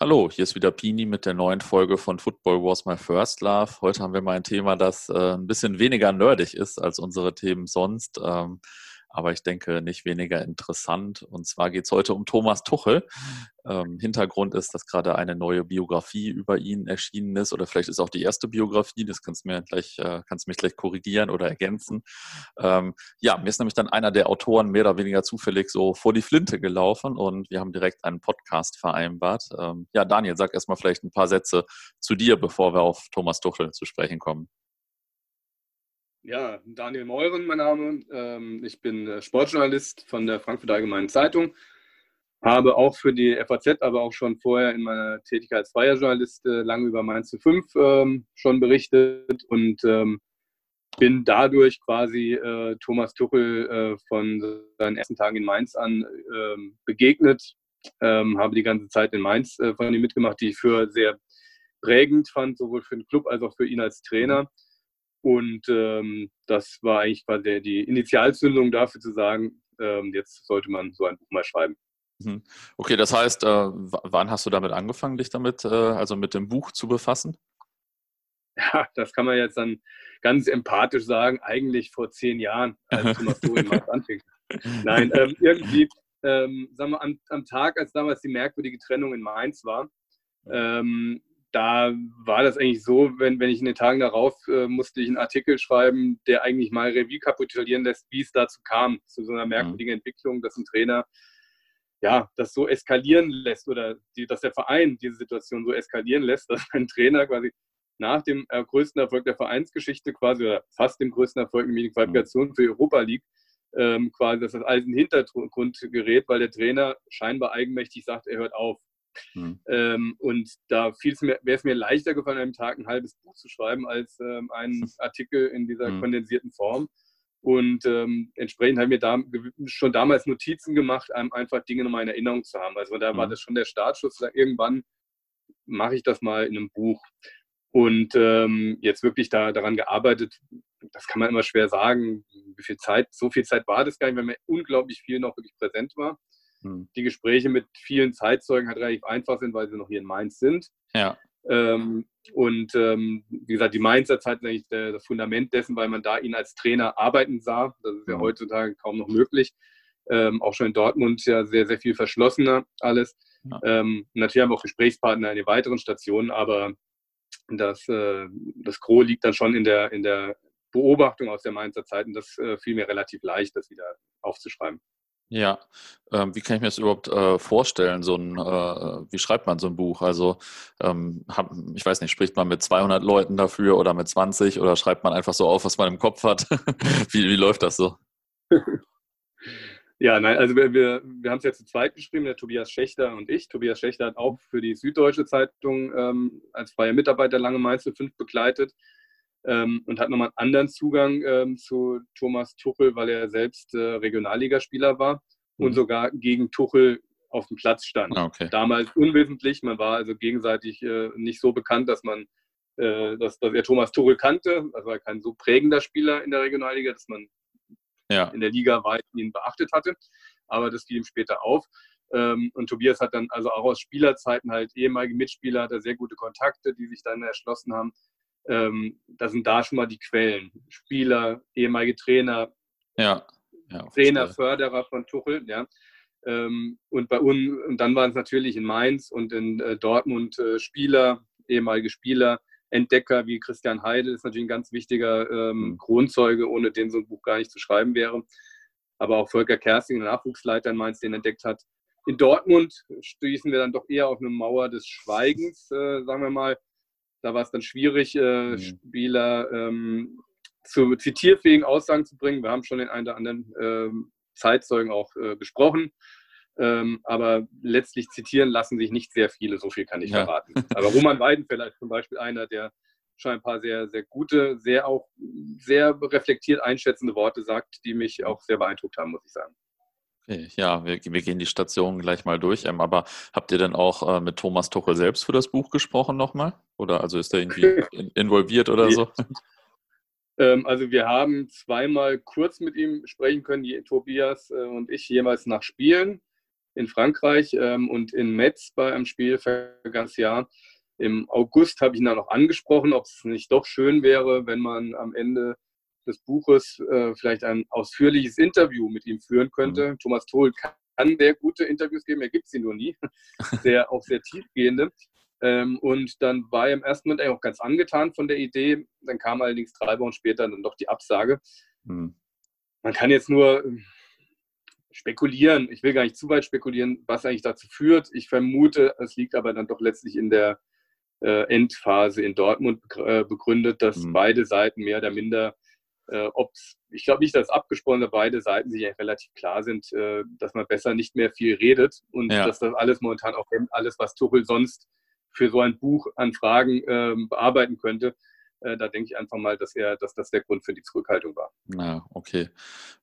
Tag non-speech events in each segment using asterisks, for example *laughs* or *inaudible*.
Hallo, hier ist wieder Pini mit der neuen Folge von Football Was My First Love. Heute haben wir mal ein Thema, das äh, ein bisschen weniger nerdig ist als unsere Themen sonst. Ähm, aber ich denke nicht weniger interessant. Und zwar geht es heute um Thomas Tuchel. Ähm, Hintergrund ist, dass gerade eine neue Biografie über ihn erschienen ist oder vielleicht ist auch die erste Biografie. Das kannst du mir gleich, äh, kannst mich gleich korrigieren oder ergänzen. Ähm, ja, mir ist nämlich dann einer der Autoren mehr oder weniger zufällig so vor die Flinte gelaufen und wir haben direkt einen Podcast vereinbart. Ähm, ja, Daniel, sag erstmal vielleicht ein paar Sätze zu dir, bevor wir auf Thomas Tuchel zu sprechen kommen. Ja, Daniel Meuren, mein Name. Ähm, ich bin äh, Sportjournalist von der Frankfurter Allgemeinen Zeitung. Habe auch für die FAZ, aber auch schon vorher in meiner Tätigkeit als freier Journalist äh, lange über Mainz zu 5 ähm, schon berichtet und ähm, bin dadurch quasi äh, Thomas Tuchel von seinen ersten Tagen in Mainz an begegnet. habe die ganze Zeit in Mainz von ihm mitgemacht, die ich für sehr prägend fand, sowohl für den Club als auch für ihn als Trainer. Und ähm, das war eigentlich quasi die Initialzündung dafür zu sagen, ähm, jetzt sollte man so ein Buch mal schreiben. Mhm. Okay, das heißt, äh, wann hast du damit angefangen, dich damit, äh, also mit dem Buch zu befassen? *laughs* Ja, das kann man jetzt dann ganz empathisch sagen, eigentlich vor zehn Jahren, als Thomas mal anfing. Nein, ähm, irgendwie, ähm, sagen wir, am, am, Tag, als damals die merkwürdige Trennung in Mainz war, ähm, da war das eigentlich so, wenn, wenn ich in den Tagen darauf äh, musste ich einen Artikel schreiben, der eigentlich mal Revue kapitulieren lässt, wie es dazu kam, zu so einer mhm. merkwürdigen Entwicklung, dass ein Trainer ja, das so eskalieren lässt oder die, dass der Verein diese Situation so eskalieren lässt, dass ein Trainer quasi nach dem äh, größten Erfolg der Vereinsgeschichte quasi oder fast dem größten Erfolg in die Qualifikation für Europa League ähm, quasi, dass das alles in den Hintergrund gerät, weil der Trainer scheinbar eigenmächtig sagt, er hört auf. Mhm. Ähm, und da wäre es mir leichter gefallen, an einem Tag ein halbes Buch zu schreiben, als ähm, einen *laughs* Artikel in dieser mhm. kondensierten Form. Und ähm, entsprechend habe ich mir da schon damals Notizen gemacht, um einfach Dinge nochmal in Erinnerung zu haben. Also da mhm. war das schon der Startschuss. Irgendwann mache ich das mal in einem Buch. Und ähm, jetzt wirklich da, daran gearbeitet, das kann man immer schwer sagen, wie viel Zeit, so viel Zeit war das gar nicht, weil mir unglaublich viel noch wirklich präsent war. Hm. Die Gespräche mit vielen Zeitzeugen halt relativ einfach sind, weil sie noch hier in Mainz sind. Ja. Ähm, und ähm, wie gesagt, die Mainzer Zeit ist eigentlich das Fundament dessen, weil man da ihn als Trainer arbeiten sah. Das ist ja mhm. heutzutage kaum noch möglich. Ähm, auch schon in Dortmund ja sehr, sehr viel verschlossener alles. Ja. Ähm, natürlich haben wir auch Gesprächspartner in den weiteren Stationen, aber das, äh, das Gros liegt dann schon in der, in der Beobachtung aus der Mainzer Zeit und das äh, fiel mir relativ leicht, das wieder aufzuschreiben. Ja, ähm, wie kann ich mir das überhaupt äh, vorstellen? So ein, äh, wie schreibt man so ein Buch? Also, ähm, hab, ich weiß nicht, spricht man mit 200 Leuten dafür oder mit 20 oder schreibt man einfach so auf, was man im Kopf hat? *laughs* wie, wie läuft das so? *laughs* Ja, nein, also wir, wir, wir haben es ja zu zweit geschrieben, der Tobias Schächter und ich. Tobias Schächter hat auch für die Süddeutsche Zeitung ähm, als freier Mitarbeiter lange Mainz 5 begleitet ähm, und hat nochmal einen anderen Zugang ähm, zu Thomas Tuchel, weil er selbst äh, Regionalligaspieler war mhm. und sogar gegen Tuchel auf dem Platz stand. Ah, okay. Damals unwesentlich, man war also gegenseitig äh, nicht so bekannt, dass man äh, dass, dass er Thomas Tuchel kannte. Also war kein so prägender Spieler in der Regionalliga, dass man ja. in der Liga weit ihn beachtet hatte. Aber das fiel ihm später auf. Ähm, und Tobias hat dann also auch aus Spielerzeiten halt ehemalige Mitspieler, hat er sehr gute Kontakte, die sich dann erschlossen haben ähm, das sind da schon mal die Quellen. Spieler, ehemalige Trainer, ja. Ja, Trainer, Förderer von Tuchel, ja. Ähm, und bei uns, und dann waren es natürlich in Mainz und in äh, Dortmund äh, Spieler, ehemalige Spieler, Entdecker wie Christian Heidel ist natürlich ein ganz wichtiger ähm, mhm. Kronzeuge, ohne den so ein Buch gar nicht zu schreiben wäre. Aber auch Volker Kersting, der Nachwuchsleiter in Mainz, den entdeckt hat. In Dortmund stießen wir dann doch eher auf eine Mauer des Schweigens, äh, sagen wir mal. Da war es dann schwierig, äh, mhm. Spieler ähm, zu zitierfähigen Aussagen zu bringen. Wir haben schon den einen oder anderen ähm, Zeitzeugen auch äh, gesprochen. Ähm, aber letztlich zitieren lassen sich nicht sehr viele, so viel kann ich ja. verraten. *laughs* Aber Roman Weidenfeller ist zum Beispiel einer, der schon ein paar sehr, sehr gute, sehr auch sehr reflektiert einschätzende Worte sagt, die mich auch sehr beeindruckt haben, muss ich sagen. Okay, ja, wir, wir, gehen die Station gleich mal durch. Ähm, aber habt ihr denn auch äh, mit Thomas Tuchel selbst für das Buch gesprochen nochmal? Oder also ist er irgendwie *laughs* in, involviert oder so? *laughs* Ähm, also wir haben zweimal kurz mit ihm sprechen können, die Tobias äh, und ich jeweils nach Spielen. in Frankreich ähm, und in Metz bei einem Spiel vergangenes Jahr. Im August habe ich ihn dann noch angesprochen, ob es nicht doch schön wäre, wenn man am Ende des Buches äh, vielleicht ein ausführliches Interview mit ihm führen könnte. Mhm. Thomas Tohl kann sehr gute Interviews geben, er gibt sie nur nie, *laughs* sehr, auch sehr tiefgehende. Ähm, und dann war er im ersten Moment eigentlich auch ganz angetan von der Idee. Dann kam allerdings drei Wochen später dann doch die Absage. Mhm. Man kann jetzt nur ähm, spekulieren. Ich will gar nicht zu weit spekulieren, was eigentlich dazu führt. Ich vermute, es liegt aber dann doch letztlich in der äh, Endphase in Dortmund äh, begründet, dass mhm. beide Seiten mehr oder minder, äh, ich glaube nicht, dass abgesprochen, aber beide Seiten sich relativ klar sind, äh, dass man besser nicht mehr viel redet und ja. dass das alles momentan auch alles, was Tuchel sonst für so ein Buch an Fragen ähm, bearbeiten könnte. Äh, da denke ich einfach mal, dass er, dass das der Grund für die Zurückhaltung war. Na, okay.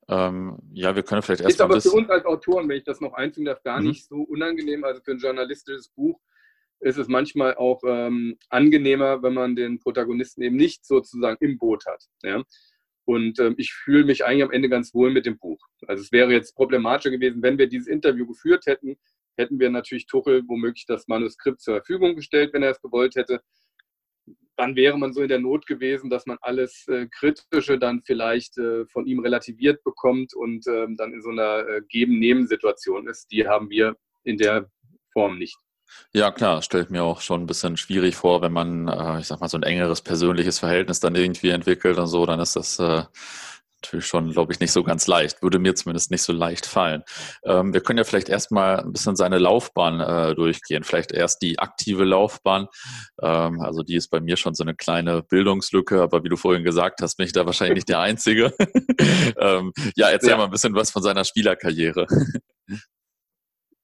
Ähm, ja, wir können vielleicht erst. Ist aber für uns als Autoren, wenn ich das noch einfügen darf, gar mhm. nicht so unangenehm. Also für ein journalistisches Buch ist es manchmal auch ähm, angenehmer, wenn man den Protagonisten eben nicht sozusagen im Boot hat. Ja? Und ähm, ich fühle mich eigentlich am Ende ganz wohl mit dem Buch. Also es wäre jetzt problematischer gewesen, wenn wir dieses Interview geführt hätten, hätten wir natürlich Tuchel womöglich das Manuskript zur Verfügung gestellt, wenn er es gewollt hätte. Dann wäre man so in der Not gewesen, dass man alles äh, Kritische dann vielleicht äh, von ihm relativiert bekommt und ähm, dann in so einer äh, Geben-Nehmen-Situation ist. Die haben wir in der Form nicht. Ja, klar, stellt mir auch schon ein bisschen schwierig vor, wenn man, äh, ich sag mal, so ein engeres persönliches Verhältnis dann irgendwie entwickelt und so, dann ist das äh, natürlich schon, glaube ich, nicht so ganz leicht. Würde mir zumindest nicht so leicht fallen. Ähm, wir können ja vielleicht erstmal ein bisschen seine Laufbahn äh, durchgehen. Vielleicht erst die aktive Laufbahn. Ähm, also die ist bei mir schon so eine kleine Bildungslücke, aber wie du vorhin gesagt hast, bin ich da wahrscheinlich nicht der Einzige. *laughs* ähm, ja, erzähl ja. mal ein bisschen was von seiner Spielerkarriere.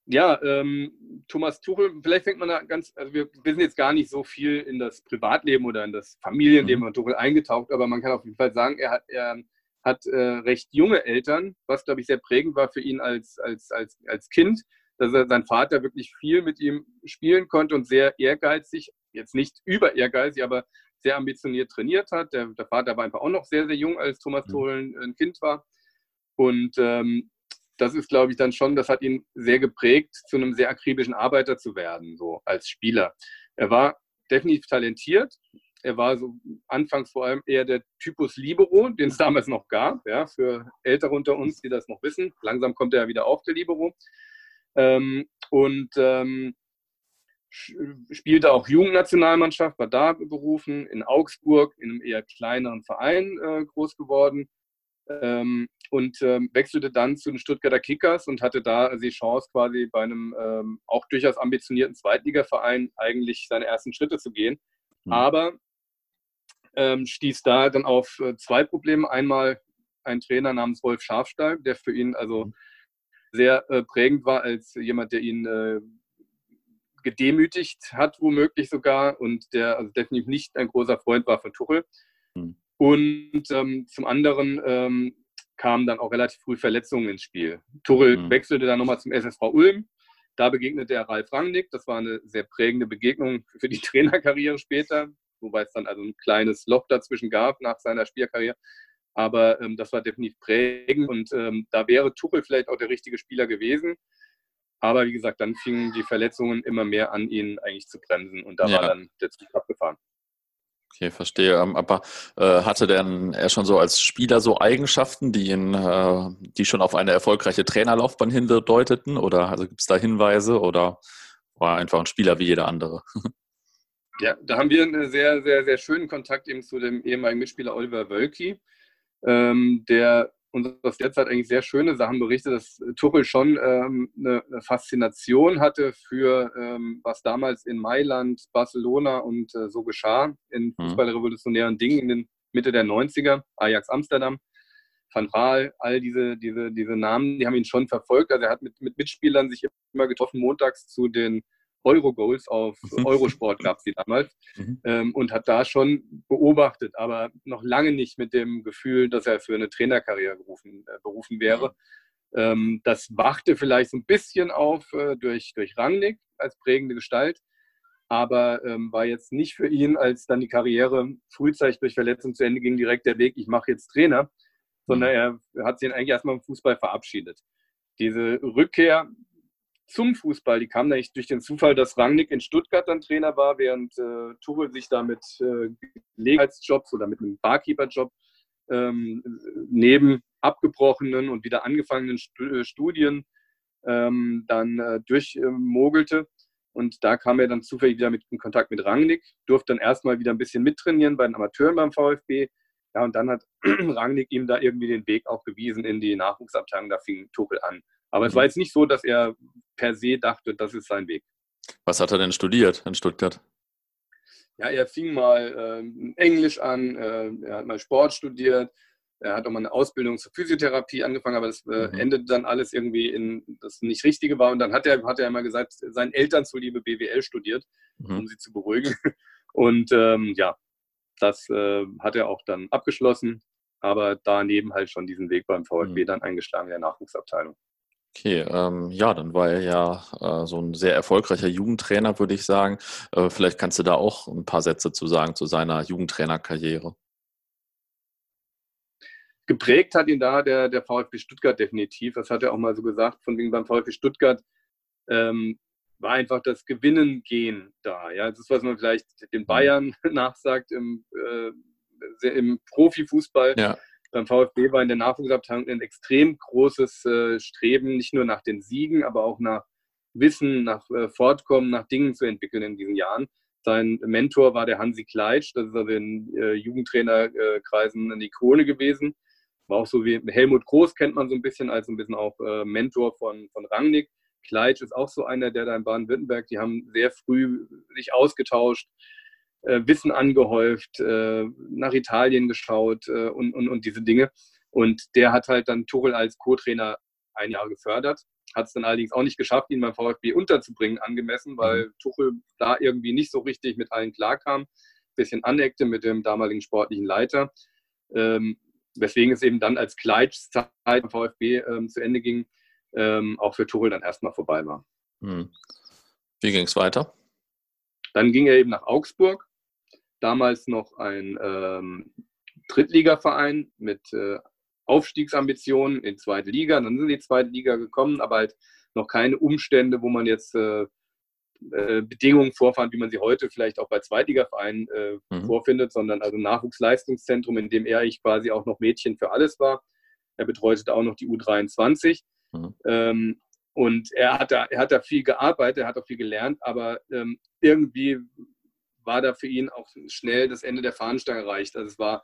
Ja, ähm, Thomas Tuchel, vielleicht fängt man da ganz, also wir, wir, sind jetzt gar nicht so viel in das Privatleben oder in das Familienleben mhm. von Tuchel eingetaucht, aber man kann auf jeden Fall sagen, er hat, er hat äh, recht junge Eltern, was, glaube ich, sehr prägend war für ihn als, als, als, als Kind, dass er sein Vater wirklich viel mit ihm spielen konnte und sehr ehrgeizig, jetzt nicht über ehrgeizig, aber sehr ambitioniert trainiert hat. Der, der Vater war einfach auch noch sehr, sehr jung, als Thomas mhm. Tuchel ein Kind war. Und ähm, das ist, glaube ich, dann schon, das hat ihn sehr geprägt, zu einem sehr akribischen Arbeiter zu werden, so als Spieler. Er war definitiv talentiert, er war so anfangs vor allem eher der Typus Libero, den es damals noch gab, ja, für Ältere unter uns, die das noch wissen. Langsam kommt er ja wieder auf, der Libero. Ähm, und ähm, spielte auch Jugendnationalmannschaft, war da berufen, in Augsburg, in einem eher kleineren Verein äh, groß geworden. Ähm, und ähm, wechselte dann zu den Stuttgarter Kickers und hatte da die Chance, quasi bei einem ähm, auch durchaus ambitionierten Zweitligaverein eigentlich seine ersten Schritte zu gehen. Mhm. Aber ähm, stieß da dann auf äh, zwei Probleme. Einmal ein Trainer namens Wolf Schafstall, der für ihn also mhm. sehr äh, prägend war als jemand, der ihn äh, gedemütigt hat, womöglich sogar, und der also definitiv nicht ein großer Freund war von Tuchel. Mhm. Und ähm, zum anderen ähm, kamen dann auch relativ früh Verletzungen ins Spiel. Tuchel mhm. wechselte dann nochmal zum SSV Ulm. Da begegnete er Ralf Rangnick. Das war eine sehr prägende Begegnung *laughs* für die Trainerkarriere später wobei es dann also ein kleines Loch dazwischen gab nach seiner Spielkarriere. Aber ähm, das war definitiv prägend und ähm, da wäre Tuchel vielleicht auch der richtige Spieler gewesen. Aber wie gesagt, dann fingen die Verletzungen immer mehr an, ihn eigentlich zu bremsen und da ja. war dann der Zug abgefahren. Okay, verstehe. Ähm, aber äh, hatte denn er schon so als Spieler so Eigenschaften, die ihn, äh, die schon auf eine erfolgreiche Trainerlaufbahn hindeuteten? Oder also gibt es da Hinweise oder war er einfach ein Spieler wie jeder andere? *laughs* Ja, da haben wir einen sehr, sehr, sehr schönen Kontakt eben zu dem ehemaligen Mitspieler Oliver Wölki, ähm, der uns aus der Zeit eigentlich sehr schöne Sachen berichtet, dass Tuchel schon ähm, eine, eine, Faszination hatte für, ähm, was damals in Mailand, Barcelona und äh, so geschah, in mhm. fußballrevolutionären Dingen in den Mitte der 90er, Ajax Amsterdam, Van Raal, all diese, diese, diese Namen, die haben ihn schon verfolgt. Also er hat mit, mit Mitspielern sich immer getroffen, montags zu den Euro-Goals auf mhm. Eurosport gab es die damals mhm. ähm, und hat da schon beobachtet, aber noch lange nicht mit dem Gefühl, dass er für eine Trainerkarriere gerufen, äh, berufen wäre. Ähm, das wachte vielleicht so ein bisschen auf äh, durch, durch Rangnick als prägende Gestalt, aber ähm, war jetzt nicht für ihn, als dann die Karriere frühzeitig durch Verletzung zu Ende ging, direkt der Weg, ich mache jetzt Trainer, sondern mhm. er hat sich eigentlich erstmal im Fußball verabschiedet. Diese Rückkehr zum Fußball. Die kamen eigentlich durch den Zufall, dass Rangnick in Stuttgart dann Trainer war, während äh, Tuchel sich da mit äh, Gelegenheitsjobs oder mit einem Barkeeper-Job ähm, neben abgebrochenen und wieder angefangenen äh, Studien ähm, dann äh, durchmogelte. Und da kam er dann zufällig wieder mit, in Kontakt mit Rangnick, durfte dann erstmal wieder ein bisschen mittrainieren bei den Amateuren beim VfB. Ja, und dann hat *clears throat* Rangnick ihm da irgendwie den Weg auch gewiesen in die Nachwuchsabteilung. Da fing Tuchel an. Aber es war jetzt nicht so, dass er per se dachte, das ist sein Weg. Was hat er denn studiert in Stuttgart? Ja, er fing mal äh, Englisch an, äh, er hat mal Sport studiert, er hat auch mal eine Ausbildung zur Physiotherapie angefangen, aber das äh, mhm. endete dann alles irgendwie in das nicht Richtige war. Und dann hat er, hat er immer gesagt, seinen Eltern zuliebe BWL studiert, mhm. um sie zu beruhigen. *laughs* Und ähm, ja, das äh, hat er auch dann abgeschlossen, aber daneben halt schon diesen Weg beim VfB mhm. dann eingeschlagen in der Nachwuchsabteilung. Okay, ähm, ja, dann war er ja äh, so ein sehr erfolgreicher Jugendtrainer, würde ich sagen. Äh, vielleicht kannst du da auch ein paar Sätze zu sagen zu seiner Jugendtrainerkarriere. Geprägt hat ihn da der, der VfB Stuttgart definitiv. Das hat er auch mal so gesagt, von wegen beim VfB Stuttgart ähm, war einfach das Gewinnen gehen da. Ja, das ist, was man vielleicht den mhm. Bayern *laughs* nachsagt im, äh, im Profifußball. Ja beim VfB war in der Nachwuchsabteilung ein extrem großes äh, Streben, nicht nur nach den Siegen, aber auch nach Wissen, nach äh, Fortkommen, nach Dingen zu entwickeln in diesen Jahren. Sein Mentor war der Hansi Kleitsch, das ist also in äh, Jugendtrainerkreisen eine Ikone gewesen. War auch so wie Helmut Groß kennt man so ein bisschen als ein bisschen auch äh, Mentor von, von Rangnick. Kleitsch ist auch so einer, der da in Baden-Württemberg, die haben sehr früh sich ausgetauscht, äh, Wissen angehäuft, äh, nach Italien geschaut äh, und, und, und diese Dinge. Und der hat halt dann Tuchel als Co-Trainer ein Jahr gefördert. Hat es dann allerdings auch nicht geschafft, ihn beim VfB unterzubringen, angemessen, weil mhm. Tuchel da irgendwie nicht so richtig mit allen klarkam. Bisschen aneckte mit dem damaligen sportlichen Leiter. Ähm, weswegen es eben dann als Kleitschzeit beim VfB ähm, zu Ende ging, ähm, auch für Tuchel dann erstmal vorbei war. Mhm. Wie ging es weiter? Dann ging er eben nach Augsburg damals noch ein ähm, Drittligaverein mit äh, Aufstiegsambitionen in zweite Liga. Dann sind die zweite Liga gekommen, aber halt noch keine Umstände, wo man jetzt äh, äh, Bedingungen vorfand, wie man sie heute vielleicht auch bei Zweitligavereinen äh, mhm. vorfindet, sondern also Nachwuchsleistungszentrum, in dem er ich quasi auch noch Mädchen für alles war. Er betreute da auch noch die U23. Mhm. Ähm, und er hat, da, er hat da viel gearbeitet, er hat auch viel gelernt, aber ähm, irgendwie war da für ihn auch schnell das Ende der Fahnenstange erreicht. Also es war,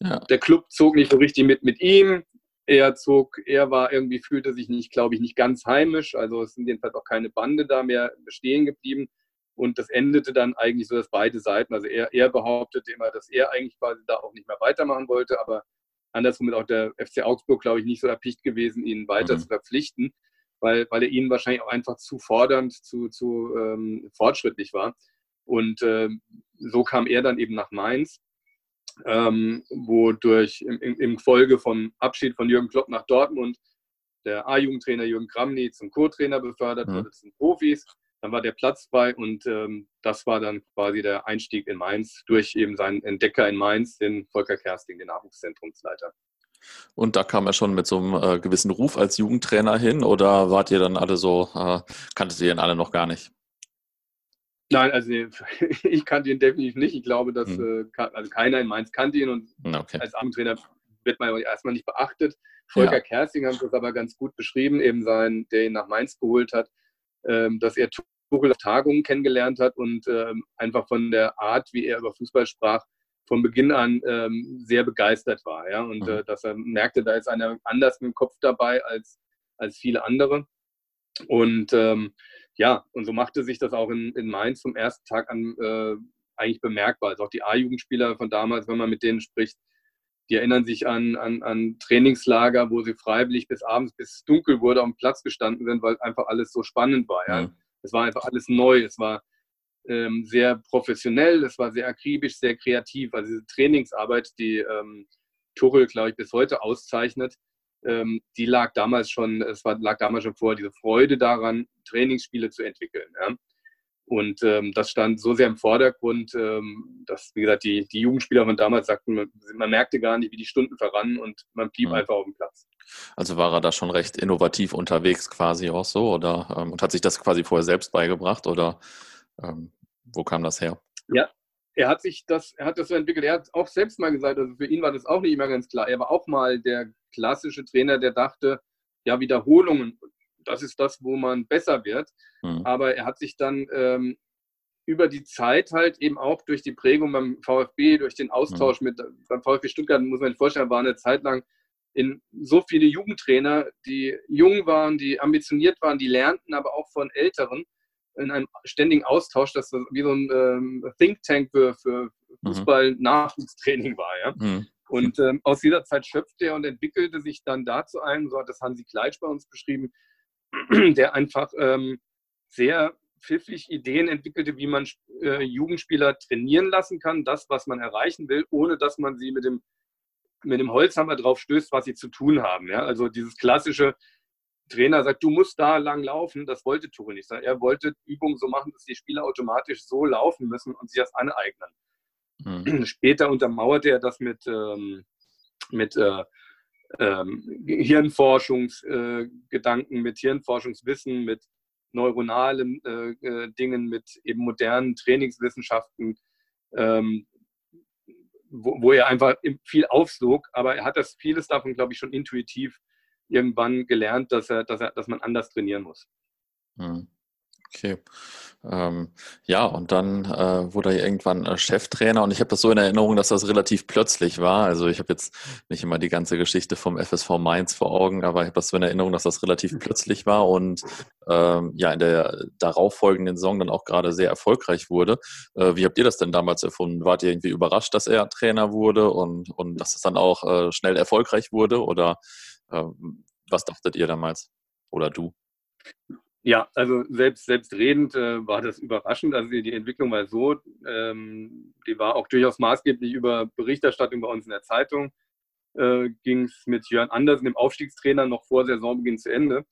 ja. der Club zog nicht so richtig mit mit ihm. Er zog, er war irgendwie, fühlte sich nicht, glaube ich, nicht ganz heimisch. Also es sind jedenfalls auch keine Bande da mehr bestehen geblieben. Und das endete dann eigentlich so, dass beide Seiten, also er, er behauptete immer, dass er eigentlich quasi da auch nicht mehr weitermachen wollte, aber andersrum ist auch der FC Augsburg, glaube ich, nicht so erpicht gewesen, ihn weiter mhm. zu verpflichten, weil, weil er ihnen wahrscheinlich auch einfach zu fordernd, zu, zu ähm, fortschrittlich war. Und äh, so kam er dann eben nach Mainz, ähm, wo durch im, im, Folge von Abschied von Jürgen Klopp nach Dortmund der A-Jugendtrainer Jürgen Kramny zum Co-Trainer befördert mhm. wurde, zum Profis. Dann war der Platz frei und ähm, das war dann quasi der Einstieg in Mainz durch eben seinen Entdecker in Mainz, den Volker Kersting, den Nachwuchszentrumsleiter. Und da kam er schon mit so einem äh, gewissen Ruf als Jugendtrainer hin oder wart ihr dann alle so, äh, kanntet ihr ihn alle noch gar nicht? Nein, also *laughs* ich kannte ihn definitiv nicht. Ich glaube, dass hm. äh, also keiner in Mainz kannte ihn und okay. als Abendtrainer wird man erstmal nicht beachtet. Volker ja. Kersting hat das aber ganz gut beschrieben, eben sein, der ihn nach Mainz geholt hat, ähm, dass er Tuchel auf Tagungen kennengelernt hat und ähm, einfach von der Art, wie er über Fußball sprach, von Beginn an ähm, sehr begeistert war. Ja? Und mhm. äh, dass er merkte, da ist einer anders mit dem Kopf dabei als, als viele andere. Und ja, und so machte sich das auch in, in Mainz vom ersten Tag an äh, eigentlich bemerkbar. Also auch die A-Jugendspieler von damals, wenn man mit denen spricht, die erinnern sich an, an, an Trainingslager, wo sie freiwillig bis abends, bis dunkel wurde, am Platz gestanden sind, weil einfach alles so spannend war. Ja? Mhm. Es war einfach alles neu, es war ähm, sehr professionell, es war sehr akribisch, sehr kreativ. Also diese Trainingsarbeit, die ähm, Tuchel, glaube ich, bis heute auszeichnet, ähm, die lag damals schon, es war, lag damals schon vor, diese Freude daran, Trainingsspiele zu entwickeln. Ja? Und ähm, das stand so sehr im Vordergrund, ähm, dass, wie gesagt, die, die Jugendspieler von damals sagten, man, man, merkte gar nicht, wie die Stunden verrannen und man blieb mhm. einfach auf dem Platz. Also war er da schon recht innovativ unterwegs quasi auch so oder ähm, und hat sich das quasi vorher selbst beigebracht oder ähm, wo kam das her? Ja, er hat sich das, er hat das so entwickelt. Er hat auch selbst mal gesagt, also für ihn war das auch nicht immer ganz klar. Er war auch mal der klassische Trainer, der dachte, ja, Wiederholungen, das ist das, wo man besser wird. Mhm. Aber er hat sich dann ähm, über die Zeit halt eben auch durch die Prägung beim VfB, durch den Austausch mhm. mit beim VfB Stuttgart, muss man sich vorstellen, war eine Zeit lang in so viele Jugendtrainer, die jung waren, die ambitioniert waren, die lernten aber auch von Älteren in einem ständigen Austausch, dass das wie so ein ähm, Think Tank für, für mhm. Fußball-Nachwuchstraining war. Ja? Mhm. Und ähm, aus dieser Zeit schöpfte er und entwickelte sich dann dazu ein, so hat das Hansi Kleitsch bei uns beschrieben, *clears throat* der einfach ähm, sehr pfiffig Ideen entwickelte, wie man äh, Jugendspieler trainieren lassen kann, das, was man erreichen will, ohne dass man sie mit dem, mit dem Holzhammer drauf stößt, was sie zu tun haben. Ja? Also dieses klassische, Trainer sagt, du musst da lang laufen, das wollte Tuchel nicht. Er wollte Übungen so machen, dass die Spieler automatisch so laufen müssen und sich das aneignen. Mhm. *clears throat* Später untermauerte er das mit, ähm, mit äh, ähm, Hirnforschungsgedanken, äh, mit Hirnforschungswissen, mit neuronalen äh, äh, Dingen, mit eben modernen Trainingswissenschaften, ähm, wo, wo, er einfach viel aufsog. Aber er hat das vieles davon, glaube ich, schon intuitiv irgendwann gelernt, dass er, dass er, dass man anders trainieren muss. Mhm. Okay. Ähm, ja, und dann äh, wurde er irgendwann äh, Cheftrainer und ich habe das so in Erinnerung, dass das relativ plötzlich war. Also ich habe jetzt nicht immer die ganze Geschichte vom FSV Mainz vor Augen, aber ich habe das so in Erinnerung, dass das relativ mhm. plötzlich war und ähm, ja, in der darauffolgenden Saison dann auch gerade sehr erfolgreich wurde. Äh, wie habt ihr das denn damals erfunden? Wart ihr irgendwie überrascht, dass er Trainer wurde und, und dass es dann auch äh, schnell erfolgreich wurde? Oder was dachtet ihr damals? Oder du? Ja, also selbst, selbstredend äh, war das überraschend. Also die, die Entwicklung war so, ähm, die war auch durchaus maßgeblich über Berichterstattung bei uns in der Zeitung. Äh, Ging es mit Jörn Andersen, dem Aufstiegstrainer, noch vor Saisonbeginn zu Ende.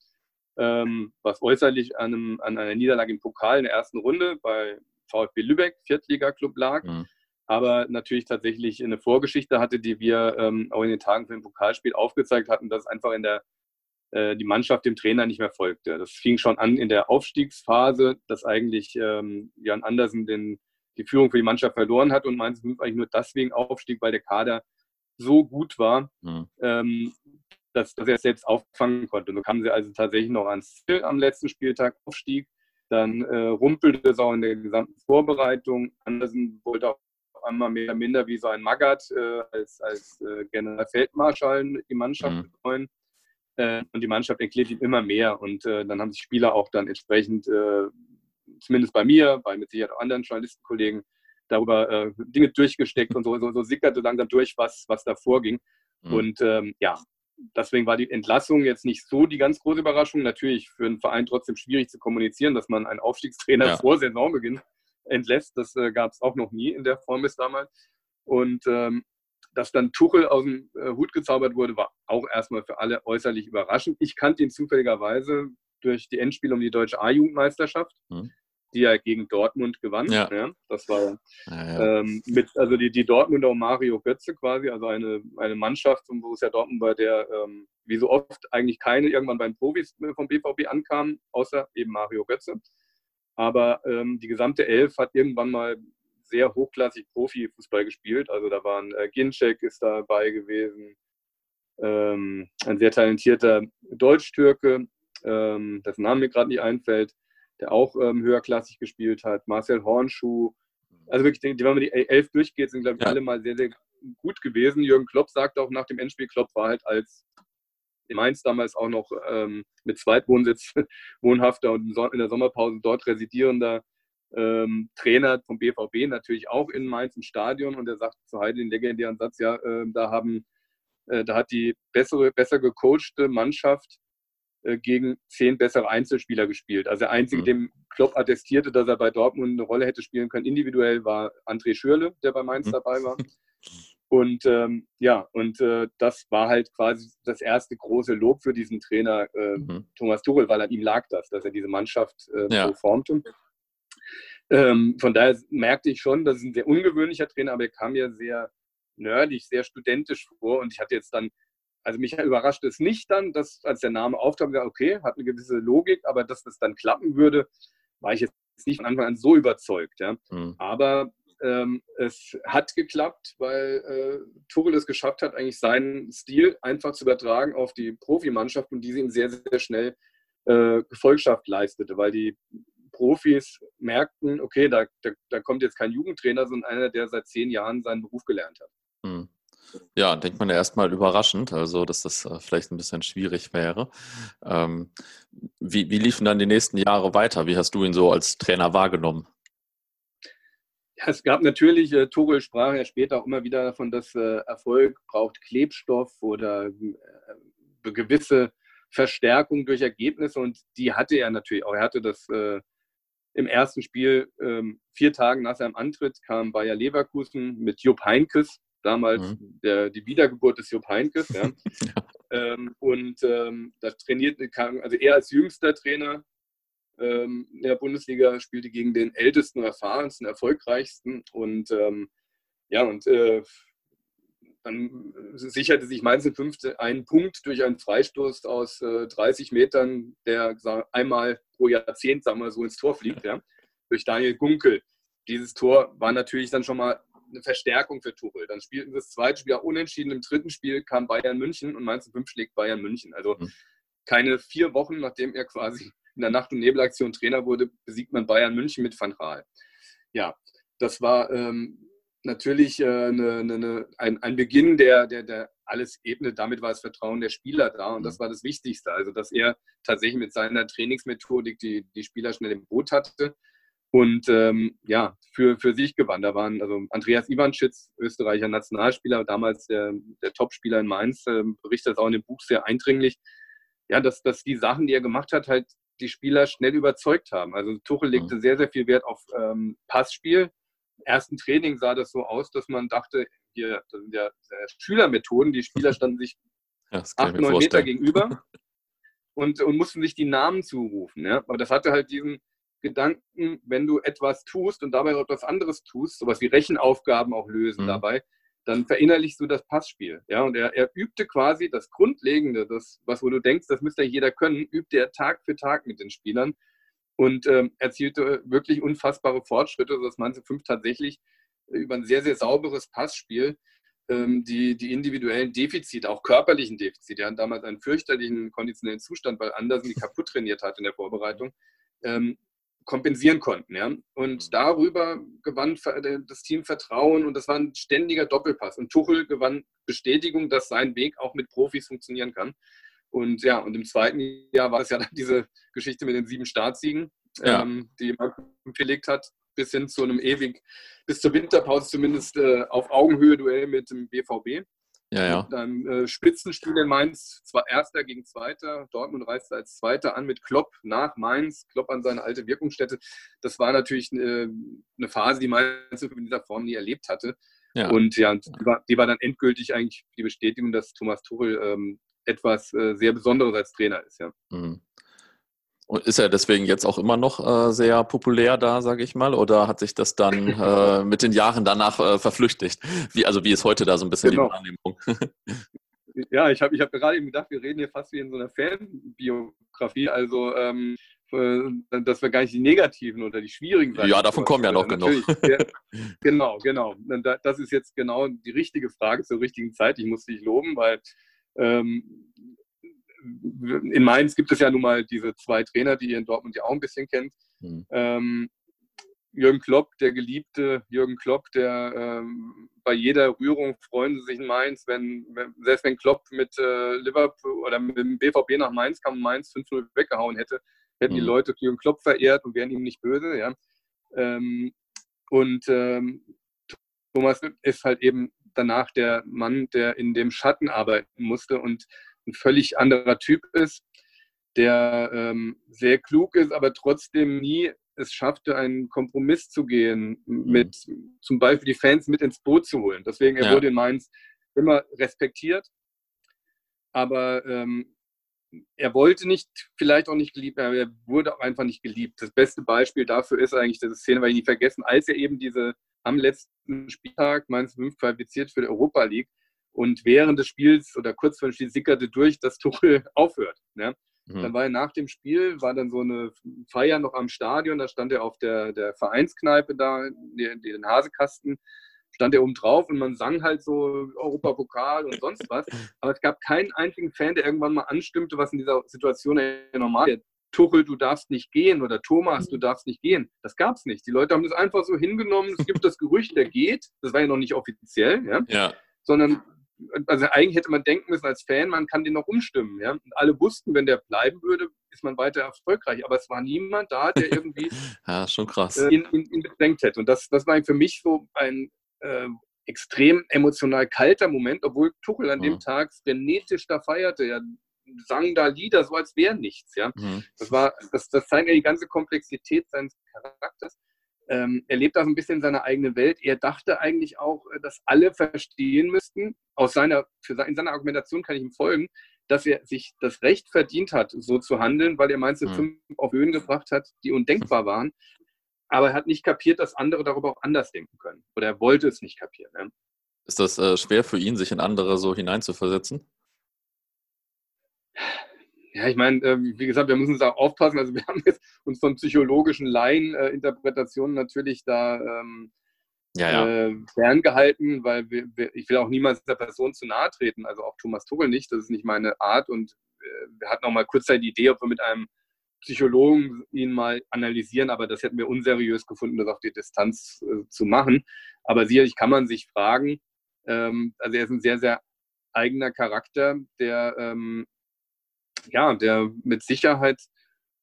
Ähm, was äußerlich an, einem, an, einer Niederlage im Pokal in der ersten Runde bei VfB Lübeck, Viertliga-Club lag. Mhm. Aber natürlich tatsächlich eine Vorgeschichte hatte, die wir ähm, auch in den Tagen für ein Pokalspiel aufgezeigt hatten, dass einfach in der äh, die Mannschaft dem Trainer nicht mehr folgte. Das fing schon an in der Aufstiegsphase, dass eigentlich ähm, Jan Andersen den, die Führung für die Mannschaft verloren hat und Mainz eigentlich nur deswegen aufstieg, weil der Kader so gut war, mhm. ähm, dass, dass, er es selbst auffangen konnte. Und so kamen sie also tatsächlich noch ans Ziel am letzten Spieltag, Aufstieg. Dann äh, rumpelte es auch in der gesamten Vorbereitung. Andersen wollte auch einmal mehr oder minder wie so ein Magath äh, als, als äh, Generalfeldmarschall die Mannschaft mhm. betreuen. Äh, und die Mannschaft erklärt ihm immer mehr. Und äh, dann haben sich Spieler auch dann entsprechend, äh, zumindest bei mir, bei mit Sicherheit auch anderen Journalistenkollegen, darüber äh, Dinge durchgesteckt und so, so, so sickerte langsam durch, was, was da vorging. Mhm. Und ähm, ja, deswegen war die Entlassung jetzt nicht so die ganz große Überraschung. Natürlich für einen Verein trotzdem schwierig zu kommunizieren, dass man einen Aufstiegstrainer ja. vor Saisonbeginn entlässt. Das äh, gab es auch noch nie in der Form bis damals. Und ähm, dass dann Tuchel aus dem äh, Hut gezaubert wurde, war auch erstmal für alle äußerlich überraschend. Ich kannte ihn zufälligerweise durch die Endspiele um die deutsche A-Jugendmeisterschaft, mhm. die er gegen Dortmund gewann. Ja. ja das war ja, ähm, mit, also die, die Dortmunder und Mario Götze quasi, also eine, eine Mannschaft, wo es ja Dortmund bei der, ähm, wie so oft, eigentlich keine irgendwann beim Profis äh, vom BVB ankam, außer eben Mario Götze. Aber ähm, die gesamte Elf hat irgendwann mal sehr hochklassig Profifußball gespielt. Also da waren äh, Ginczek ist dabei gewesen, ähm, ein sehr talentierter Deutsch-Türke, ähm, dessen Name mir gerade nicht einfällt, der auch ähm, höherklassig gespielt hat. Marcel Hornschuh. Also wirklich, wenn man die elf durchgeht, sind, glaube ich, ja. alle mal sehr, sehr gut gewesen. Jürgen Klopp sagt auch nach dem Endspiel, Klopp war halt als in Mainz damals auch noch ähm, mit Zweitwohnsitz *laughs* wohnhafter und in der Sommerpause dort residierender ähm, Trainer vom BVB natürlich auch in Mainz im Stadion und er sagt zu Heide den legendären Satz, ja, äh, da haben, äh, da hat die bessere, besser gecoachte Mannschaft äh, gegen zehn bessere Einzelspieler gespielt. Also der einzige, mhm. dem Klopp attestierte, dass er bei Dortmund eine Rolle hätte spielen können, individuell war André Schürle, der bei Mainz mhm. dabei war. *laughs* Und ähm, ja, und äh, das war halt quasi das erste große Lob für diesen Trainer äh, mhm. Thomas Tuchel, weil an ihm lag das, dass er diese Mannschaft äh, ja. so formte. Ähm, von daher merkte ich schon, das ist ein sehr ungewöhnlicher Trainer, aber er kam mir sehr nerdig, sehr studentisch vor und ich hatte jetzt dann, also mich überrascht es nicht dann, dass als der Name auftaucht, okay, hat eine gewisse Logik, aber dass das dann klappen würde, war ich jetzt nicht von Anfang an so überzeugt. Ja. Mhm. Aber ähm, es hat geklappt, weil äh, Tuchel es geschafft hat, eigentlich seinen Stil einfach zu übertragen auf die Profimannschaft und diese ihm sehr, sehr schnell äh, Gefolgschaft leistete, weil die Profis merkten, okay, da, da, da, kommt jetzt kein Jugendtrainer, sondern einer, der seit zehn Jahren seinen Beruf gelernt hat. Hm. Ja, denkt man ja erstmal überraschend, also dass das äh, vielleicht ein bisschen schwierig wäre. Ähm, wie, wie liefen dann die nächsten Jahre weiter? Wie hast du ihn so als Trainer wahrgenommen? Ja, es gab natürlich, äh, Togel sprach ja später auch immer wieder davon, dass äh, Erfolg braucht Klebstoff oder äh, gewisse Verstärkung durch Ergebnisse und die hatte er natürlich auch. Er hatte das äh, im ersten Spiel, ähm, vier Tage nach seinem Antritt, kam Bayer Leverkusen mit Jupp Heinkes, damals mhm. der, die Wiedergeburt des Jupp Heinkes. *laughs* Ja. ähm, und ähm, da trainierte, also er als jüngster Trainer ähm, in der Bundesliga spielte gegen den ältesten, erfahrensten, erfolgreichsten und ähm, ja, und äh, dann sicherte sich Mainz 5 einen Punkt durch einen Freistoß aus äh, 30 Metern, der einmal pro Jahrzehnt, sagen wir so, ins Tor fliegt, ja, durch Daniel Gunkel. Dieses Tor war natürlich dann schon mal eine Verstärkung für Tuchel. Dann spielten sie das zweite Spiel auch unentschieden. Im dritten Spiel kam Bayern München und Mainz 5 schlägt Bayern München. Also mhm. keine vier Wochen, nachdem er quasi in der Nacht- und Nebelaktion Trainer wurde, besiegt man Bayern München mit Van Raal. Ja, das war ähm, natürlich äh, eine, eine, ein, ein, Beginn, der, der, der alles ebnet. Damit war das Vertrauen der Spieler da und das mhm. war das Wichtigste. Also, dass er tatsächlich mit seiner Trainingsmethodik die, die Spieler schnell im Boot hatte und ähm, ja, für, für sich gewann. Da waren also Andreas Iwanschitz, Österreicher Nationalspieler, damals der, der Topspieler in Mainz, äh, berichtet das auch in dem Buch sehr eindringlich. Ja, dass, dass die Sachen, die er gemacht hat, halt die Spieler schnell überzeugt haben. Also Tuchel legte mhm. sehr, sehr viel Wert auf ähm, Passspiel. Im ersten Training sah das so aus, dass man dachte, hier, das sind ja Schülermethoden, die Spieler *laughs* standen sich ja, acht, neun Meter gegenüber *laughs* und, und mussten sich die Namen zurufen. Ja? Aber das hatte halt diesen Gedanken, wenn du etwas tust und dabei etwas anderes tust, sowas wie Rechenaufgaben auch lösen mhm. dabei, dann verinnerlichst du das Passspiel. Ja, und er, er übte quasi das Grundlegende, das, was wo du denkst, das müsste jeder können, übte er Tag für Tag mit den Spielern und ähm, erzielte wirklich unfassbare Fortschritte, sodass Manze 5 tatsächlich über ein sehr, sehr sauberes Passspiel ähm, die, die individuellen Defizite, auch körperlichen Defizite, er hat damals einen fürchterlichen konditionellen Zustand, weil Andersen die kaputt trainiert hat in der Vorbereitung, ähm, kompensieren konnten. Ja? Und mhm. darüber gewann das Team Vertrauen und das war ein ständiger Doppelpass. Und Tuchel gewann Bestätigung, dass sein Weg auch mit Profis funktionieren kann. Und ja, und im zweiten Jahr war es ja dann *laughs* diese Geschichte mit den sieben Startsiegen, ja. ähm, die man gelegt hat, bis hin zu einem ewig, bis zur Winterpause zumindest äh, auf Augenhöhe Duell mit dem BVB. Ja, ja. Dann äh, Spitzenspiel in Mainz, zwar Erster gegen Zweiter. Dortmund reiste als Zweiter an mit Klopp nach Mainz, Klopp an seine alte Wirkungsstätte. Das war natürlich äh, eine Phase, die Mainz in dieser Form nie erlebt hatte. Ja. Und ja, die war, die war, dann endgültig eigentlich die Bestätigung, dass Thomas Tuchel ähm, etwas äh, sehr Besonderes als Trainer ist. Ja. Mhm. Und ist er deswegen jetzt auch immer noch äh, sehr populär da, sage ich mal, oder hat sich das dann *laughs* äh, mit den Jahren danach äh, verflüchtigt? Wie, also wie ist heute da so ein bisschen genau. die Wahrnehmung? *laughs* ja, ich habe ich hab gerade eben gedacht, wir reden hier fast wie in so einer Fanbiografie, also ähm, äh, dass wir gar nicht die negativen oder die schwierigen Seiten. Ja, davon kommen ja noch genug. *laughs* genau, genau. Das ist jetzt genau die richtige Frage zur richtigen Zeit. Ich muss dich loben, weil ähm, in Mainz gibt es ja nun mal diese zwei Trainer, die ihr in Dortmund ja auch ein bisschen kennt. Mhm. Ähm, Jürgen Klopp, der geliebte Jürgen Klopp, der ähm, bei jeder Rührung freuen sie sich in Mainz, wenn, wenn selbst wenn Klopp mit äh, Liverpool oder mit dem BVB nach Mainz kam und Mainz 5-0 weggehauen hätte, hätten mhm. die Leute Jürgen Klopp verehrt und wären ihm nicht böse. Ja? Ähm, und ähm, Thomas ist halt eben danach der Mann, der in dem Schatten arbeiten musste und ein völlig anderer Typ ist, der ähm, sehr klug ist, aber trotzdem nie es schaffte, einen Kompromiss zu gehen, mhm. mit zum Beispiel die Fans mit ins Boot zu holen. Deswegen, er ja. wurde in Mainz immer respektiert, aber ähm, er wollte nicht, vielleicht auch nicht geliebt, aber er wurde auch einfach nicht geliebt. Das beste Beispiel dafür ist eigentlich diese Szene, weil ich nie vergessen, als er eben diese am letzten Spieltag, meines 5 qualifiziert für die Europa League und während des Spiels oder kurz vor dem Spiel sickerte durch, dass Tuchel *laughs* aufhört. Ne? Mhm. Dann war er nach dem Spiel, war dann so eine Feier noch am Stadion, da stand er auf der, der Vereinskneipe da, den, den Hasekasten, stand er oben drauf und man sang halt so Europapokal und sonst was. Aber es gab keinen einzigen Fan, der irgendwann mal anstimmte, was in dieser Situation normal ist. Tuchel, du darfst nicht gehen oder Thomas, du darfst nicht gehen. Das gab es nicht. Die Leute haben das einfach so hingenommen. Es gibt das Gerücht, der geht. Das war ja noch nicht offiziell, ja. ja. Sondern also eigentlich hätte man denken müssen als Fan, man kann den noch umstimmen. Ja? Und alle wussten, wenn der bleiben würde, ist man weiter erfolgreich. Aber es war niemand da, der irgendwie *laughs* ja, schon krass. Äh, ihn, ihn, ihn bedrängt hätte. Und das, das war für mich so ein äh, extrem emotional kalter Moment, obwohl Tuchel an mhm. dem Tag frenetisch da feierte. Er sang da Lieder, so als wäre nichts. Ja? Mhm. Das, war, das, das zeigt ja die ganze Komplexität seines Charakters ähm, er lebt da so ein bisschen in seiner eigenen Welt. Er dachte eigentlich auch, äh, dass alle verstehen müssten, aus seiner, für, in seiner Argumentation kann ich ihm folgen, dass er sich das Recht verdient hat, so zu handeln, weil er meinte, mhm. fünf auf Höhen gebracht hat, die undenkbar *laughs* waren. Aber er hat nicht kapiert, dass andere darüber auch anders denken können. Oder er wollte es nicht kapieren. Ne? Ist das äh, schwer für ihn, sich in andere so hineinzuversetzen? Ja, ich meine, äh, wie gesagt, wir müssen da aufpassen. Also wir haben jetzt uns von psychologischen Laieninterpretationen natürlich da ähm, ja, ja. Äh, ferngehalten, weil wir, wir, ich will auch niemals der Person zu nahe treten, also auch Thomas Tuchel nicht. Das ist nicht meine Art. Und äh, wir hatten auch mal kurz die Idee, ob wir mit einem Psychologen ihn mal analysieren, aber das hätten wir unseriös gefunden, das auf die Distanz äh, zu machen. Aber sicherlich kann man sich fragen, ähm, also er ist ein sehr, sehr eigener Charakter, der ähm, ja, der mit Sicherheit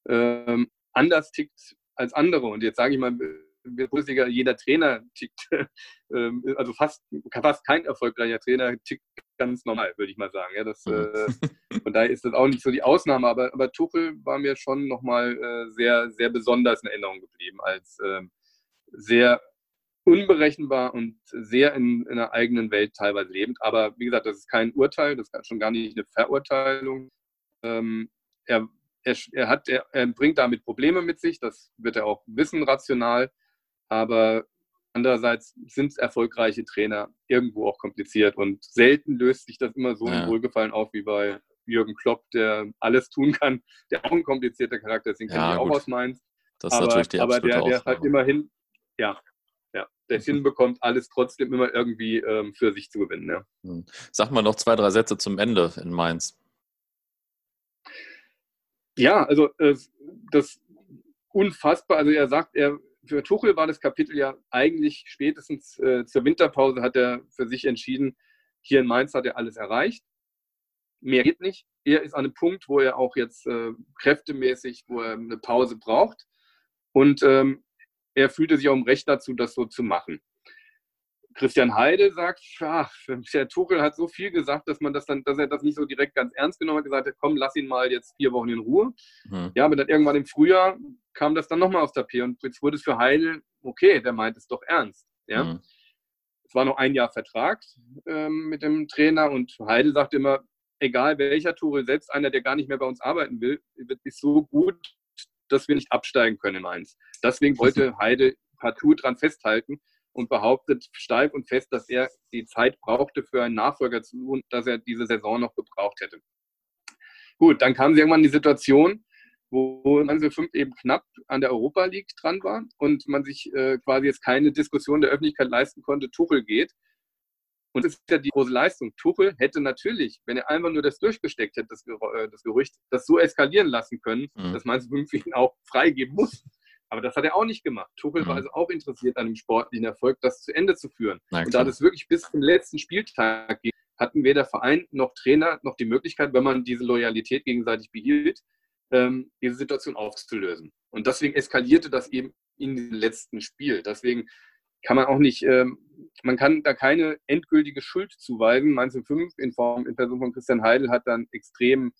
ähm, anders tickt als andere. Und jetzt sage ich mal, Bundesliga, jeder Trainer tickt, *laughs* ähm, also fast, fast kein erfolgreicher Trainer tickt ganz normal, würde ich mal sagen. Ja, das, mhm. äh, von daher ist das auch nicht so die Ausnahme, aber, aber Tuchel war mir schon nochmal äh, sehr, sehr besonders in Erinnerung geblieben, als äh, sehr unberechenbar und sehr in, in einer eigenen Welt teilweise lebend. Aber wie gesagt, das ist kein Urteil, das ist schon gar nicht eine Verurteilung. Ähm, er, er, er, hat, er, er bringt damit Probleme mit sich, das wird er auch wissen rational, aber andererseits sind erfolgreiche Trainer irgendwo auch kompliziert und selten löst sich das immer so ja. im Wohlgefallen auf wie bei Jürgen Klopp, der alles tun kann, der auch ein komplizierter Charakter ist, den kenne ja, ich auch aus Mainz. Das ist aber, natürlich die aber der, der halt immerhin, ja, ja, der mhm. hinbekommt, alles trotzdem immer irgendwie ähm, für sich zu gewinnen. Ja. Hm. Sag mal noch zwei, drei Sätze zum Ende in Mainz. Ja, also äh, das unfassbar. Also er sagt, er für Tuchel war das Kapitel ja eigentlich spätestens äh, zur Winterpause hat er für sich entschieden, hier in Mainz hat er alles erreicht. Mehr geht nicht. Er ist an einem Punkt, wo er auch jetzt äh, kräftemäßig, wo er eine Pause braucht. Und ähm, er fühlte sich auch im Recht dazu, das so zu machen. Christian Heide sagt, ach, Herr Tuchel hat so viel gesagt, dass man das dann, dass er das nicht so direkt ganz ernst genommen hat, gesagt hat, komm, lass ihn mal jetzt vier Wochen in Ruhe. Mhm. Ja, aber dann irgendwann im Frühjahr kam das dann nochmal aufs Tapet und jetzt wurde es für Heide, okay, der meint es doch ernst. Ja. Mhm. Es war noch ein Jahr Vertrag ähm, mit dem Trainer und Heide sagt immer, egal welcher Tuchel, selbst einer, der gar nicht mehr bei uns arbeiten will, ist so gut, dass wir nicht absteigen können in Mainz. Deswegen wollte *laughs* Heide partout dran festhalten und behauptet steif und fest, dass er die Zeit brauchte für einen Nachfolger zu und dass er diese Saison noch gebraucht hätte. Gut, dann kam irgendwann die Situation, wo Hanse 5 eben knapp an der Europa League dran war und man sich äh, quasi jetzt keine Diskussion der Öffentlichkeit leisten konnte, Tuchel geht. Und das ist ja die große Leistung. Tuchel hätte natürlich, wenn er einfach nur das durchgesteckt hätte, das, äh, Gerücht, das so eskalieren lassen können, mhm. dass Mainz 5 ihn auch freigeben muss. Aber das hat er auch nicht gemacht. Tuchel mhm. war also auch interessiert an dem sportlichen Erfolg, das zu Ende zu führen. Na, und da das wirklich bis zum letzten Spieltag ging, hatten weder Verein noch Trainer noch die Möglichkeit, wenn man diese Loyalität gegenseitig behielt, ähm, diese Situation aufzulösen. Und deswegen eskalierte das eben in dem letzten Spiel. Deswegen kann man auch nicht, ähm, man kann da keine endgültige Schuld zuweisen. Mainz 5 in Form, in Person von Christian Heidel hat dann extrem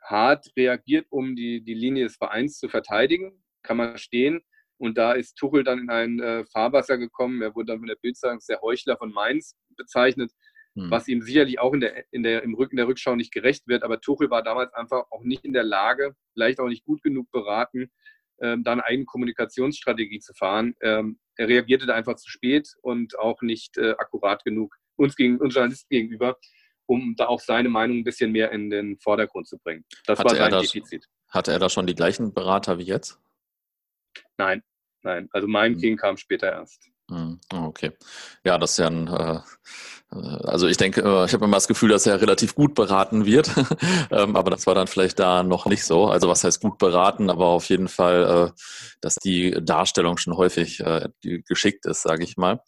hart reagiert, um die, die Linie des Vereins zu verteidigen kann man stehen. Und da ist Tuchel dann in ein äh, Fahrwasser gekommen. Er wurde dann von der Bildzeitung der Heuchler von Mainz bezeichnet. hm. was ihm sicherlich auch in der, in der, im Rücken der Rückschau nicht gerecht wird. Aber Tuchel war damals einfach auch nicht in der Lage, vielleicht auch nicht gut genug beraten, ähm, da eine eigene Kommunikationsstrategie zu fahren. Ähm, er reagierte da einfach zu spät und auch nicht äh, akkurat genug uns, gegen, uns Journalisten gegenüber, um da auch seine Meinung ein bisschen mehr in den Vordergrund zu bringen. Das hatte war sein Defizit. Hatte er da schon die gleichen Berater wie jetzt? Nein, nein. Also mein hm. King kam später erst. Hm, okay. Ja, das ist ja ein, äh, also ich denke, äh, ich habe immer das Gefühl, dass er relativ gut beraten wird, *laughs* ähm, aber das war dann vielleicht da noch nicht so. Also was heißt gut beraten, aber auf jeden Fall, dass die Darstellung schon häufig geschickt ist, sage ich mal.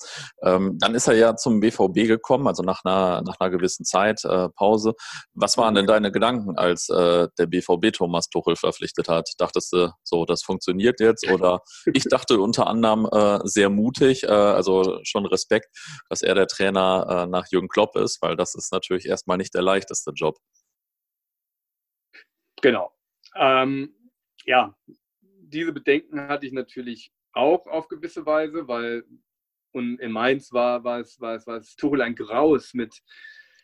Ähm, dann ist er ja zum BVB gekommen, also nach einer, nach einer gewissen Zeit, Pause. Was waren denn deine Gedanken, als der BVB Thomas Tuchel verpflichtet hat? Dachtest du so, das funktioniert jetzt? Oder *laughs* ich dachte unter anderem sehr mutig, also schon Respekt, dass er der Trainer nach Jürgen Klopp ist, weil das ist natürlich erstmal nicht der leichteste Job. Genau. Ähm, ja, diese Bedenken hatte ich natürlich auch auf gewisse Weise, weil und in Mainz war, war, es, war, es, war es ein Graus, mit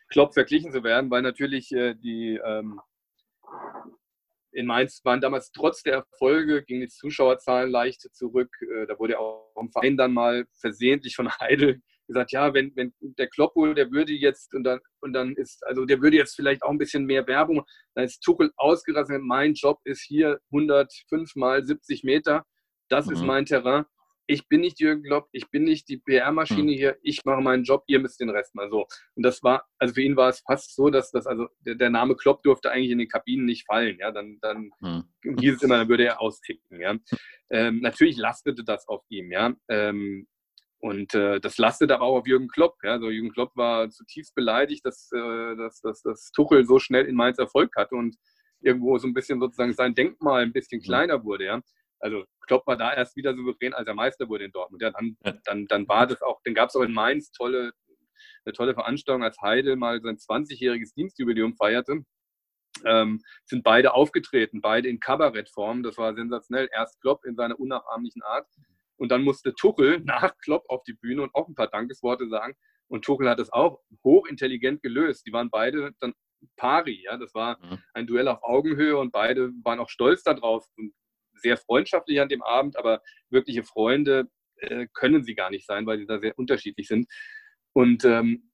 Klopp verglichen zu werden, weil natürlich äh, die ähm, in Mainz waren damals trotz der Erfolge, gingen die Zuschauerzahlen leicht zurück. Äh, da wurde auch im Verein dann mal versehentlich von Heidel gesagt, ja, wenn, wenn der Kloppo, der würde jetzt und dann, und dann ist, also der würde jetzt vielleicht auch ein bisschen mehr Werbung, dann ist Tuchel ausgerastet, mein Job ist hier 105 mal 70 Meter, das mhm. ist mein Terrain. Ich bin nicht Jürgen Klopp, ich bin nicht die PR-Maschine mhm. hier, ich mache meinen Job, ihr müsst den Rest mal so. Und das war, also für ihn war es fast so, dass das, also der, der Name Klopp durfte eigentlich in den Kabinen nicht fallen, ja, dann, dann mhm. hieß es immer, dann würde er austicken, ja. Ähm, natürlich lastete das auf ihm, ja. Ähm, und äh, das lastet aber auch auf Jürgen Klopp. Ja? Also Jürgen Klopp war zutiefst beleidigt, dass, äh, dass, dass, dass Tuchel so schnell in Mainz Erfolg hatte und irgendwo so ein bisschen sozusagen sein Denkmal ein bisschen mhm. kleiner wurde. Ja? Also Klopp war da erst wieder souverän, als er Meister wurde in Dortmund. Ja, dann, dann, dann war das auch, dann gab es auch in Mainz tolle, eine tolle Veranstaltung, als Heidel mal sein 20-jähriges Dienstjubiläum feierte. Ähm, sind beide aufgetreten, beide in Kabarettform. Das war sensationell. Erst Klopp in seiner unnachahmlichen Art und dann musste Tuchel *laughs* nach Klopp auf die Bühne und auch ein paar Dankesworte sagen. Und Tuchel hat es auch hochintelligent gelöst. Die waren beide dann pari. Ja? Das war mhm. ein Duell auf Augenhöhe und beide waren auch stolz darauf und sehr freundschaftlich an dem Abend. Aber wirkliche Freunde äh, können sie gar nicht sein, weil sie da sehr unterschiedlich sind. Und ähm,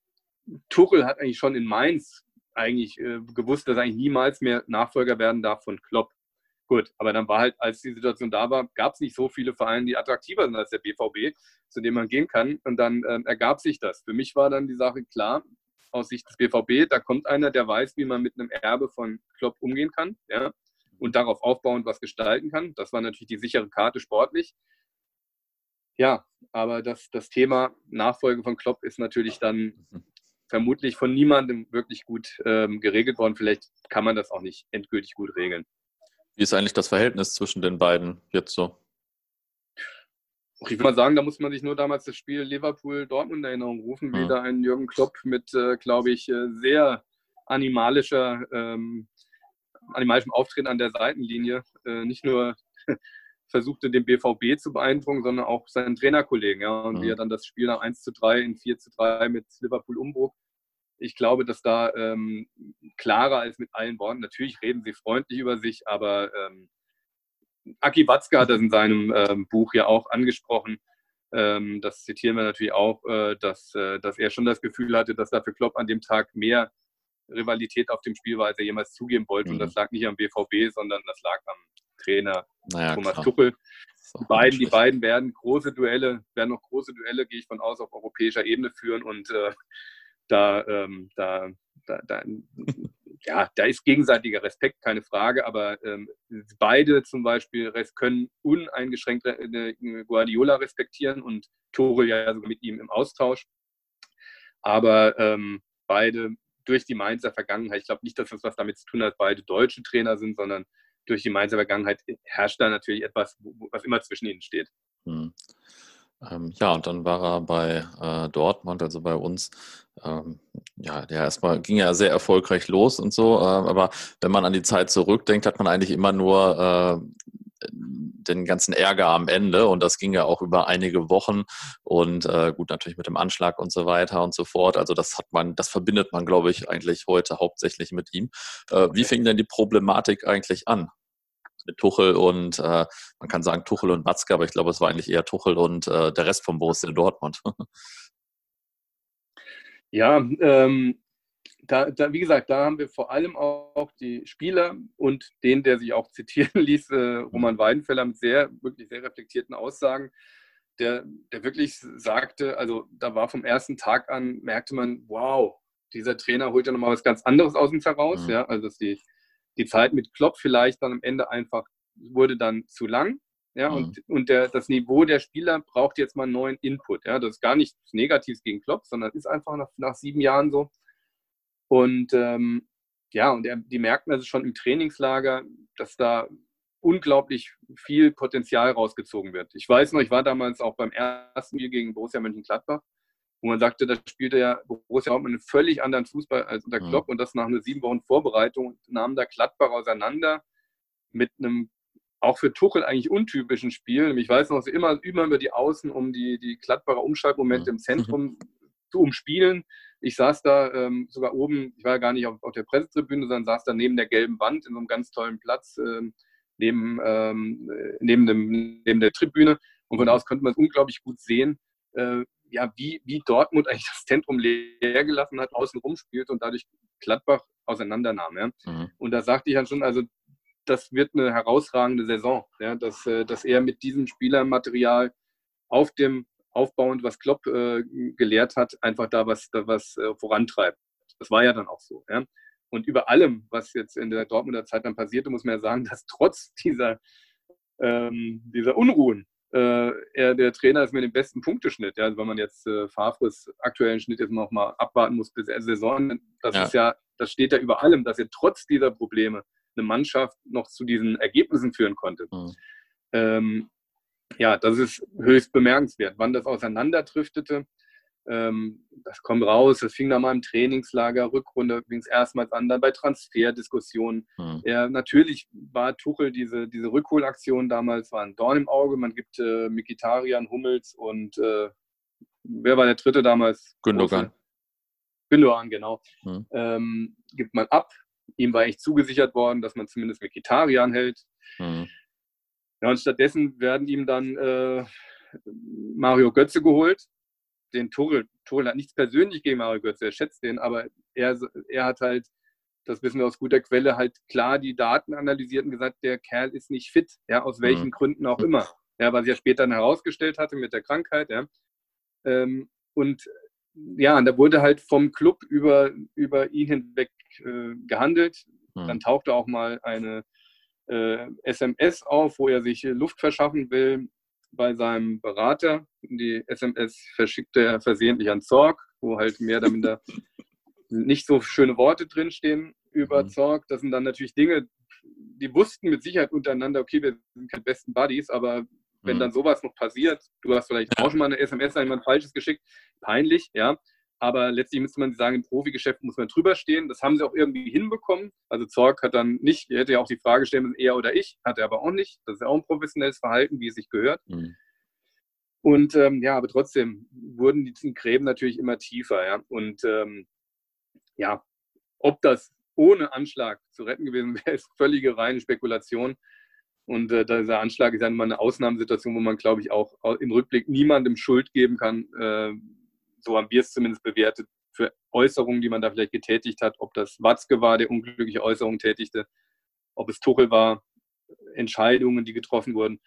Tuchel hat eigentlich schon in Mainz eigentlich äh, gewusst, dass er eigentlich niemals mehr Nachfolger werden darf von Klopp. Gut, aber dann war halt, als die Situation da war, gab es nicht so viele Vereine, die attraktiver sind als der BVB, zu dem man gehen kann. Und dann ähm, ergab sich das. Für mich war dann die Sache klar, aus Sicht des BVB, da kommt einer, der weiß, wie man mit einem Erbe von Klopp umgehen kann, ja, und darauf aufbauend was gestalten kann. Das war natürlich die sichere Karte sportlich. Ja, aber das, das Thema Nachfolge von Klopp ist natürlich dann vermutlich von niemandem wirklich gut ähm, geregelt worden. Vielleicht kann man das auch nicht endgültig gut regeln. Wie ist eigentlich das Verhältnis zwischen den beiden jetzt so? Ich würde mal sagen, da muss man sich nur damals das Spiel Liverpool-Dortmund in Erinnerung rufen, wie mhm. da ein Jürgen Klopp mit, äh, glaube ich, äh, sehr animalischer, ähm, animalischem Auftreten an der Seitenlinie äh, nicht nur *laughs* versuchte, den BVB zu beeindrucken, sondern auch seinen Trainerkollegen. Ja, und mhm. wie er dann das Spiel nach 1 zu 3 in 4 zu 3 mit Liverpool umbruch ich glaube, dass da ähm, klarer als mit allen Worten, natürlich reden sie freundlich über sich, aber ähm, Aki Watzke hat das in seinem ähm, Buch ja auch angesprochen. Ähm, das zitieren wir natürlich auch, äh, dass, äh, dass er schon das Gefühl hatte, dass da für Klopp an dem Tag mehr Rivalität auf dem Spiel war, als er jemals zugeben wollte. Mhm. Und das lag nicht am BVB, sondern das lag am Trainer naja, Thomas klar. Tuchel. Die beiden, die beiden werden große Duelle, werden noch große Duelle, gehe ich von aus, auf europäischer Ebene führen. Und äh, da, ähm, da, da, da, ja, da ist gegenseitiger Respekt, keine Frage, aber ähm, beide zum Beispiel können uneingeschränkt äh, Guardiola respektieren und Tore ja sogar mit ihm im Austausch. Aber ähm, beide durch die Mainzer Vergangenheit, ich glaube nicht, dass das was damit zu tun hat, beide deutsche Trainer sind, sondern durch die Mainzer Vergangenheit herrscht da natürlich etwas, was immer zwischen ihnen steht. Hm. Ähm, ja, und dann war er bei äh, Dortmund, also bei uns. Ähm, ja, der erstmal ging ja sehr erfolgreich los und so. Äh, aber wenn man an die Zeit zurückdenkt, hat man eigentlich immer nur äh, den ganzen Ärger am Ende und das ging ja auch über einige Wochen und äh, gut, natürlich mit dem Anschlag und so weiter und so fort. Also das hat man, das verbindet man, glaube ich, eigentlich heute hauptsächlich mit ihm. Äh, wie fing denn die Problematik eigentlich an? Mit Tuchel und äh, man kann sagen Tuchel und Watzke, aber ich glaube, es war eigentlich eher Tuchel und äh, der Rest von Borussia Dortmund. *laughs* ja, ähm, da, da, wie gesagt, da haben wir vor allem auch die Spieler und den, der sich auch zitieren *laughs* ließ, äh, Roman Weidenfeller mit sehr, wirklich sehr reflektierten Aussagen, der, der wirklich sagte, also da war vom ersten Tag an, merkte man, wow, dieser Trainer holt ja nochmal was ganz anderes aus uns heraus. Mhm. Ja, also dass die, die Zeit mit Klopp vielleicht dann am Ende einfach wurde dann zu lang. Ja, mhm. und, und der, das Niveau der Spieler braucht jetzt mal einen neuen Input. Ja, das ist gar nichts Negatives gegen Klopp, sondern ist einfach nach, nach sieben Jahren so. Und ähm, ja, und er, die merken also schon im Trainingslager, dass da unglaublich viel Potenzial rausgezogen wird. Ich weiß noch, ich war damals auch beim ersten Spiel gegen Borussia Mönchengladbach, wo man sagte, da spielte ja Borussia Dortmund einen völlig anderen Fußball als unter mhm. Klopp mhm. und das nach einer sieben Wochen Vorbereitung nahm da Gladbach auseinander mit einem auch für Tuchel eigentlich untypischen Spiel. Ich weiß noch, immer, immer über die Außen, um die, die Gladbacher Umschaltmomente mhm. im Zentrum zu umspielen. Ich saß da ähm, sogar oben, ich war ja gar nicht auf, auf, der Pressetribüne, sondern saß da neben der gelben Wand in so einem ganz tollen Platz, ähm, neben, ähm, neben, dem, neben der Tribüne. Und von da aus konnte man es unglaublich gut sehen, äh, ja, wie, wie Dortmund eigentlich das Zentrum leer gelassen hat, außen rumspielt und dadurch Gladbach auseinandernahm. Ja. Mhm. Und da sagte ich dann schon, also das wird eine herausragende Saison, ja, dass, äh, dass er mit diesem Spielermaterial auf dem aufbauend, was Klopp äh, gelehrt hat, einfach da was, da was äh, vorantreibt. Das war ja dann auch so. Ja? Und über allem, was jetzt in der Dortmunder Zeit dann passierte, muss man ja sagen, dass trotz dieser, ähm, dieser Unruhen äh, er der Trainer ist mit dem besten Punkteschnitt. Ja? Also wenn man jetzt äh, Favres aktuellen Schnitt jetzt noch mal abwarten muss bis der Saison, das ja. ist ja, das steht ja über allem, dass er trotz dieser Probleme eine Mannschaft noch zu diesen Ergebnissen führen konnte. Mhm. Ähm, ja, das ist höchst bemerkenswert. Wann das auseinanderdriftete, das kommt raus. Das fing dann mal im Trainingslager, Rückrunde fing es erstmals an, dann bei Transferdiskussionen. Hm. Ja, natürlich war Tuchel diese, diese Rückholaktion damals war ein Dorn im Auge. Man gibt äh, Mikitarian, Hummels und äh, wer war der dritte damals? Gündogan. Gündogan, genau. Hm. Ähm, gibt man ab. Ihm war echt zugesichert worden, dass man zumindest Mikitarian hält. Hm. Ja, und stattdessen werden ihm dann äh, Mario Götze geholt. Den Tuchel, Tuchel hat nichts persönlich gegen Mario Götze, er schätzt den, aber er, er hat halt, das wissen wir aus guter Quelle, halt klar die Daten analysiert und gesagt, der Kerl ist nicht fit, ja, aus welchen mhm. Gründen auch immer. Ja, was er später dann herausgestellt hatte mit der Krankheit, ja. Ähm, und ja, und da wurde halt vom Club über, über ihn hinweg äh, gehandelt. Mhm. Dann tauchte auch mal eine äh, SMS auf, wo er sich Luft verschaffen will bei seinem Berater. Die SMS verschickte er versehentlich an Zorg, wo halt mehr oder minder nicht so schöne Worte drinstehen über mhm. Zorg. Das sind dann natürlich Dinge, die wussten mit Sicherheit untereinander, okay, wir sind keine besten Buddies, aber wenn mhm. dann sowas noch passiert, du hast vielleicht auch schon mal eine SMS an jemand Falsches geschickt, peinlich, ja. Aber letztlich müsste man sagen, im Profigeschäft muss man drüber stehen. Das haben sie auch irgendwie hinbekommen. Also Zorg hat dann nicht, er hätte ja auch die Frage stellen müssen, er oder ich, hat er aber auch nicht. Das ist ja auch ein professionelles Verhalten, wie es sich gehört. Mhm. Und ähm, ja, aber trotzdem wurden die Gräben natürlich immer tiefer. Ja? Und ähm, ja, ob das ohne Anschlag zu retten gewesen *laughs* wäre, ist völlige reine Spekulation. Und äh, dieser Anschlag ist ja immer eine Ausnahmesituation, wo man, glaube ich, auch im Rückblick niemandem Schuld geben kann, äh, so haben wir es zumindest bewertet, für Äußerungen, die man da vielleicht getätigt hat, ob das Watzke war, der unglückliche Äußerungen tätigte, ob es Tuchel war, Entscheidungen, die getroffen wurden.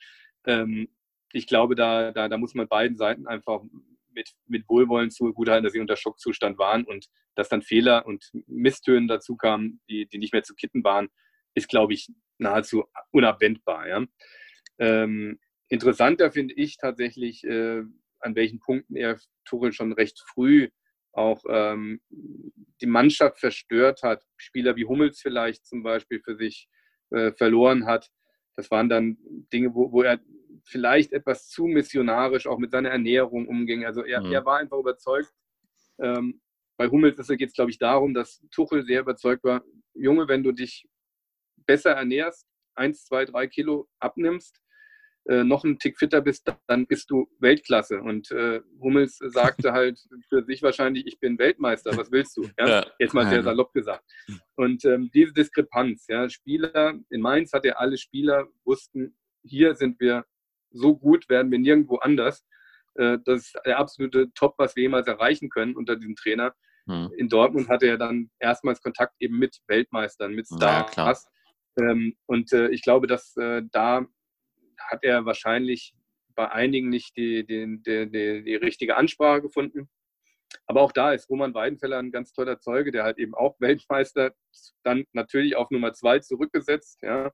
Ähm, ich glaube, da, da, da muss man beiden Seiten einfach mit, mit Wohlwollen zugutehalten, dass sie unter Schockzustand waren und dass dann Fehler und Misstöne dazu kamen, die, die nicht mehr zu kitten waren, ist, glaube ich, nahezu unabwendbar. Ja? Ähm, interessanter finde ich tatsächlich, äh, an welchen Punkten er Tuchel schon recht früh auch ähm, die Mannschaft verstört hat. Spieler wie Hummels vielleicht zum Beispiel für sich äh, verloren hat. Das waren dann Dinge, wo, wo er vielleicht etwas zu missionarisch auch mit seiner Ernährung umging. Also er, mhm. er war einfach überzeugt. Ähm, bei Hummels geht es, glaube ich, darum, dass Tuchel sehr überzeugt war, Junge, wenn du dich besser ernährst, eins, zwei, drei Kilo abnimmst, äh, noch einen Tick fitter bist, dann bist du Weltklasse. Und äh, Hummels sagte halt für sich wahrscheinlich, ich bin Weltmeister, was willst du? *laughs* Ja? Ja. Jetzt mal sehr salopp gesagt. Und ähm, diese Diskrepanz, ja, Spieler, in Mainz hat er alle Spieler wussten, hier sind wir so gut, werden wir nirgendwo anders. Äh, das ist der absolute Top, was wir jemals erreichen können unter diesem Trainer. Hm. In Dortmund hatte er dann erstmals Kontakt eben mit Weltmeistern, mit Stars. Ja, ähm, und äh, ich glaube, dass äh, da hat er wahrscheinlich bei einigen nicht die, die, die, die, richtige Ansprache gefunden. Aber auch da ist Roman Weidenfeller ein ganz toller Zeuge, der halt eben auch Weltmeister dann natürlich auf Nummer zwei zurückgesetzt, ja,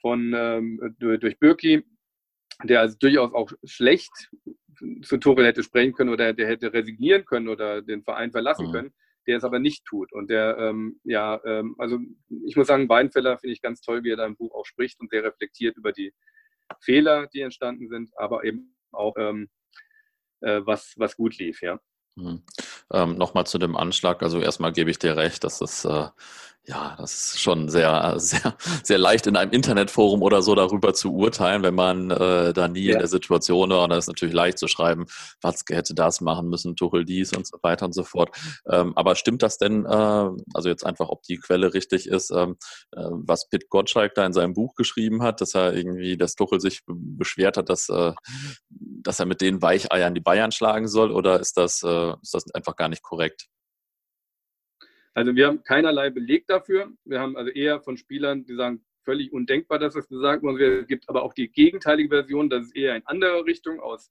von ähm, durch Birki, der also durchaus auch schlecht zu Tuchel hätte sprechen können oder der hätte resignieren können oder den Verein verlassen mhm. können, der es aber nicht tut. Und der, ähm, ja, ähm, also ich muss sagen, Weinfeller finde ich ganz toll, wie er da im Buch auch spricht und sehr reflektiert über die Fehler, die entstanden sind, aber eben auch ähm, äh, was, was gut lief, ja. Mhm. Ähm, Nochmal zu dem Anschlag. Also erstmal gebe ich dir recht, dass das äh, ja, das ist schon sehr, *laughs* sehr, sehr leicht in einem Internetforum oder so darüber zu urteilen, wenn man äh, da nie ja. in der Situation war. Und da ist natürlich leicht zu schreiben, Watzke hätte das machen müssen, Tuchel dies und so weiter und so fort. Ähm, aber stimmt das denn, äh, also jetzt einfach, ob die Quelle richtig ist, ähm, äh, was Pitt Gottschalk da in seinem Buch geschrieben hat, dass er irgendwie, dass Tuchel sich beschwert hat, dass, äh, dass er mit den Weicheiern die Bayern schlagen soll? Oder ist das, äh, ist das einfach gar nicht korrekt? Also wir haben keinerlei Beleg dafür. Wir haben also eher von Spielern, die sagen, völlig undenkbar, dass das gesagt wurde. Es gibt aber auch die gegenteilige Version, dass es eher in andere Richtung aus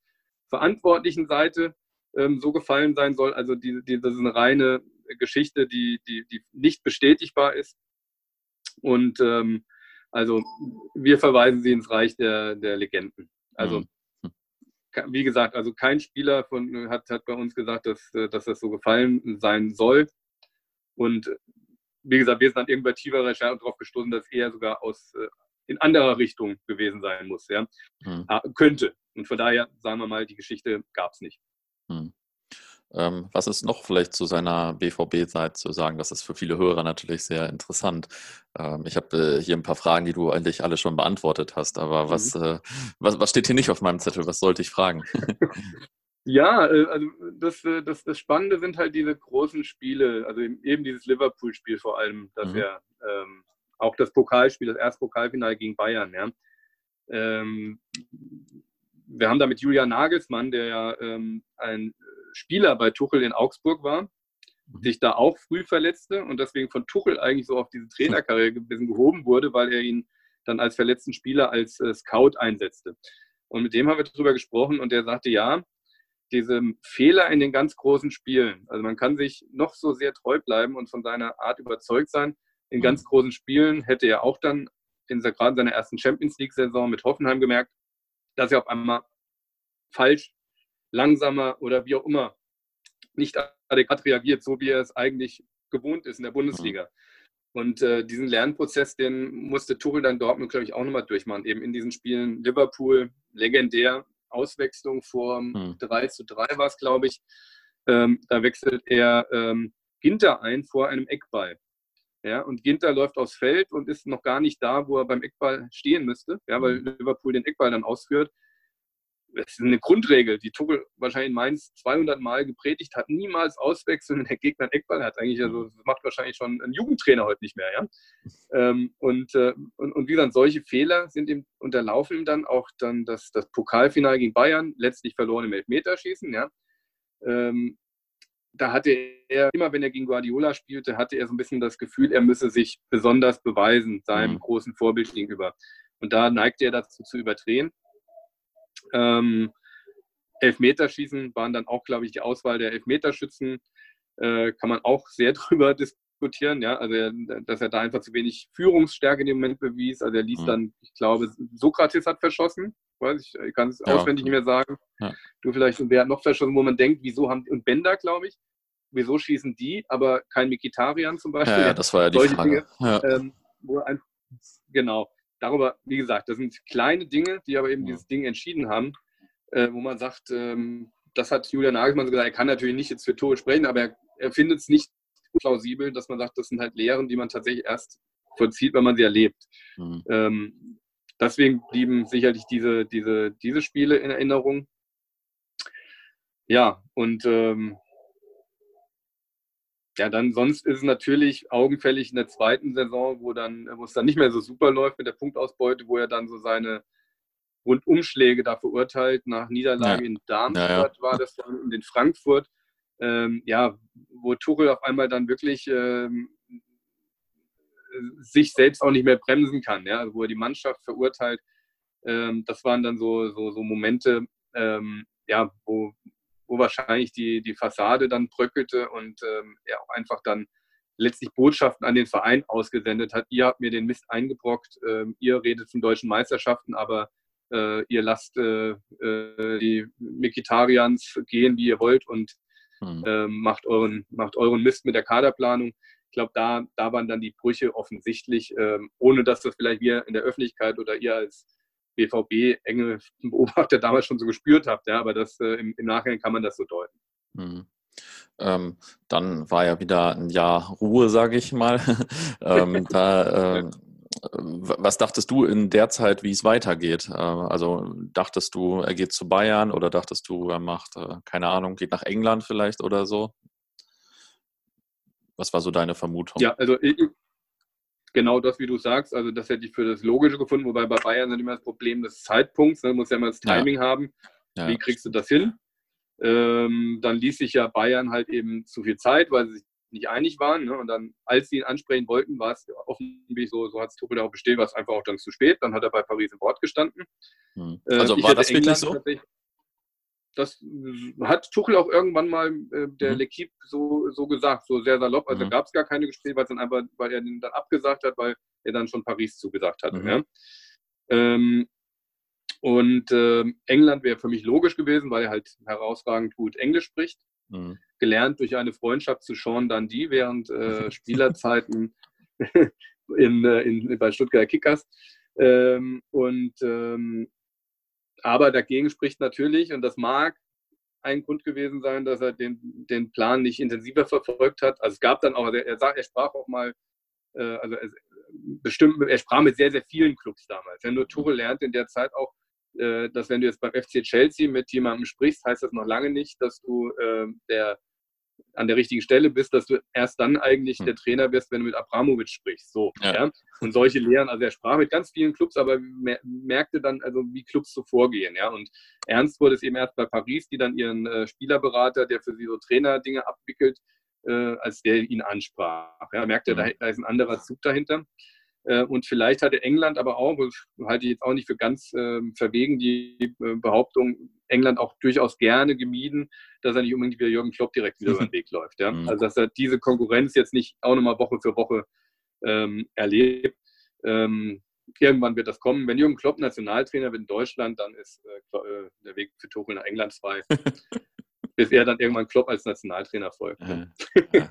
verantwortlichen Seite ähm, so gefallen sein soll. Also die, die, das ist eine reine Geschichte, die, die, die nicht bestätigbar ist. Und ähm, also wir verweisen sie ins Reich der, der Legenden. Also mhm wie gesagt, also kein Spieler von, hat, hat bei uns gesagt, dass, dass das so gefallen sein soll. Und wie gesagt, wir sind dann irgendwann tiefer Recherche darauf gestoßen, dass er sogar aus äh, in anderer Richtung gewesen sein muss, ja. Hm. Ah, könnte. Und von daher, sagen wir mal, die Geschichte gab es nicht. Hm. Ähm, was ist noch vielleicht zu seiner BVB-Zeit zu sagen? Das ist für viele Hörer natürlich sehr interessant. Ähm, ich habe äh, hier ein paar Fragen, die du eigentlich alle schon beantwortet hast, aber mhm. was, äh, was, was steht hier nicht auf meinem Zettel? Was sollte ich fragen? *laughs* Ja, äh, also das, äh, das, das Spannende sind halt diese großen Spiele, also eben dieses Liverpool-Spiel vor allem, dass mhm. wir ähm, auch das Pokalspiel, das erste Pokalfinale gegen Bayern, ja. Ähm, wir haben da mit Julian Nagelsmann, der ja ähm, ein Spieler bei Tuchel in Augsburg war, mhm. sich da auch früh verletzte und deswegen von Tuchel eigentlich so auf diese Trainerkarriere *laughs* ein bisschen gehoben wurde, weil er ihn dann als verletzten Spieler als äh, Scout einsetzte. Und mit dem haben wir darüber gesprochen und der sagte, ja, diesem Fehler in den ganz großen Spielen. Also man kann sich noch so sehr treu bleiben und von seiner Art überzeugt sein. In mhm. ganz großen Spielen hätte er auch dann in gerade in seiner ersten Champions League-Saison mit Hoffenheim gemerkt, dass er auf einmal falsch, langsamer oder wie auch immer nicht adäquat reagiert, so wie er es eigentlich gewohnt ist in der Bundesliga. Und äh, diesen Lernprozess, den musste Tuchel dann Dortmund, glaube ich, auch nochmal durchmachen. Eben in diesen Spielen Liverpool, legendär, Auswechslung vor hm. 3 zu 3 war es, glaube ich. Ähm, da wechselt er ähm, Ginter ein vor einem Eckball. Ja, und Ginter läuft aufs Feld und ist noch gar nicht da, wo er beim Eckball stehen müsste, ja, weil hm. Liverpool den Eckball dann ausführt. Das ist eine Grundregel, die Tuchel wahrscheinlich in Mainz 200 Mal gepredigt hat. Niemals auswechseln, wenn der Gegner einen Eckball hat. Eigentlich, also, das macht wahrscheinlich schon ein Jugendtrainer heute nicht mehr. Ja? Ähm, und, äh, und, und wie gesagt, solche Fehler sind ihm unterlaufen ihm dann auch dann das, das Pokalfinale gegen Bayern, letztlich verloren im Elfmeterschießen. Ja? Ähm, da hatte er, immer wenn er gegen Guardiola spielte, hatte er so ein bisschen das Gefühl, er müsse sich besonders beweisen, seinem mhm. großen Vorbild gegenüber. Und da neigte er dazu zu überdrehen. Ähm, Elfmeterschießen waren dann auch, glaube ich, die Auswahl der Elfmeterschützen. Äh, kann man auch sehr *laughs* drüber diskutieren, ja, also dass er da einfach zu wenig Führungsstärke in dem Moment bewies. Also er ließ mhm. dann, ich glaube, Sokrates hat verschossen, weiß ich, ich kann es ja, auswendig nicht mehr sagen. Ja. Du vielleicht, und wer hat noch verschossen, wo man denkt, wieso haben, und Bender, glaube ich, wieso schießen die, aber kein Mikitarian zum Beispiel? Ja, ja das war ja die Solche Frage. Dinge, ähm, ein, genau darüber, wie gesagt, das sind kleine Dinge, die aber eben ja. dieses Ding entschieden haben, äh, wo man sagt, ähm, das hat Julian Nagelsmann so gesagt, er kann natürlich nicht jetzt für Tore sprechen, aber er, er findet es nicht plausibel, dass man sagt, das sind halt Lehren, die man tatsächlich erst vollzieht, wenn man sie erlebt. Mhm. Ähm, deswegen blieben sicherlich diese, diese, diese Spiele in Erinnerung. Ja, und ähm, ja, dann sonst ist es natürlich augenfällig in der zweiten Saison, wo dann, wo es dann nicht mehr so super läuft mit der Punktausbeute, wo er dann so seine Rundumschläge da verurteilt nach Niederlage ja. in Darmstadt ja, war das dann und in Frankfurt. Ähm, ja, wo Tuchel auf einmal dann wirklich ähm, sich selbst auch nicht mehr bremsen kann, ja, also wo er die Mannschaft verurteilt. Ähm, das waren dann so, so, so Momente, ähm, ja, wo, wo wahrscheinlich die, die Fassade dann bröckelte und ähm, er auch einfach dann letztlich Botschaften an den Verein ausgesendet hat. Ihr habt mir den Mist eingebrockt, ähm, ihr redet von deutschen Meisterschaften, aber äh, ihr lasst äh, äh, die Mikitarians gehen, wie ihr wollt und mhm. macht, euren, macht euren Mist mit der Kaderplanung. Ich glaube, da, da waren dann die Brüche offensichtlich, ähm, ohne dass das vielleicht wir in der Öffentlichkeit oder ihr als BVB enge Beobachter damals schon so gespürt habt. Ja, aber das, äh, im, im, Nachhinein kann man das so deuten. Mhm. Ähm, dann war ja wieder ein Jahr Ruhe, sage ich mal. *laughs* ähm, *laughs* da, äh, was dachtest du in der Zeit, wie es weitergeht? Äh, also dachtest du, er geht zu Bayern oder dachtest du, er macht, äh, keine Ahnung, geht nach England vielleicht oder so? Was war so deine Vermutung? Ja, also ich, genau das, wie du sagst. Also das hätte ich für das Logische gefunden, wobei bei Bayern ist immer das Problem des Zeitpunkts. Ne? muss ja immer das Timing ja. haben. Ja. Wie kriegst du das hin? Ähm, dann ließ sich ja Bayern halt eben zu viel Zeit, weil sie sich nicht einig waren. Ne? Und dann, als sie ihn ansprechen wollten, war es offensichtlich so, so hat es Tuchel auch bestätigt, war es einfach auch dann zu spät. Dann hat er bei Paris im Wort gestanden. Hm. Äh, also äh, war das wirklich so? Das hat Tuchel auch irgendwann mal äh, der mhm. L'Equipe so, so gesagt, so sehr salopp. Also mhm. gab es gar keine Gespräche, weil, dann einfach, weil er den dann abgesagt hat, weil er dann schon Paris zugesagt hatte. Mhm. Ja? Ähm, und äh, England wäre für mich logisch gewesen, weil er halt herausragend gut Englisch spricht. Mhm. Gelernt durch eine Freundschaft zu Sean Dundee während äh, *laughs* Spielerzeiten *laughs* in, äh, in, bei Stuttgart Kickers. Ähm, und ähm, aber dagegen spricht natürlich, und das mag ein Grund gewesen sein, dass er den, den Plan nicht intensiver verfolgt hat. Also es gab dann auch, er, sagt, er sprach auch mal, äh, also er, bestimmt, er sprach mit sehr, sehr vielen Clubs damals. Wenn nur Tuchel lernt in der Zeit auch, äh, dass wenn du jetzt beim FC Chelsea mit jemandem sprichst, heißt das noch lange nicht, dass du äh, der an der richtigen Stelle bist, dass du erst dann eigentlich hm. der Trainer wirst, wenn du mit Abramovic sprichst. So, ja. ja. Und solche Lehren, also er sprach mit ganz vielen Clubs, aber merkte dann, also wie Clubs so vorgehen. Ja. Und ernst wurde es eben erst bei Paris, die dann ihren äh, Spielerberater, der für sie so Trainerdinge abwickelt, äh, als der ihn ansprach. Ja, merkte, mhm. da, da ist ein anderer Zug dahinter. Äh, und vielleicht hatte England aber auch, halte ich jetzt auch nicht für ganz äh, verwegen, die äh, Behauptung, England auch durchaus gerne gemieden, dass er nicht unbedingt wie Jürgen Klopp direkt wieder *laughs* über den Weg läuft. Ja? Mhm. Also dass er diese Konkurrenz jetzt nicht auch nochmal Woche für Woche ähm, erlebt. Ähm, irgendwann wird das kommen. Wenn Jürgen Klopp Nationaltrainer wird in Deutschland, dann ist äh, äh der Weg für Tuchel nach England frei. *laughs* bis er dann irgendwann Klopp als Nationaltrainer folgt. Ja. Ja.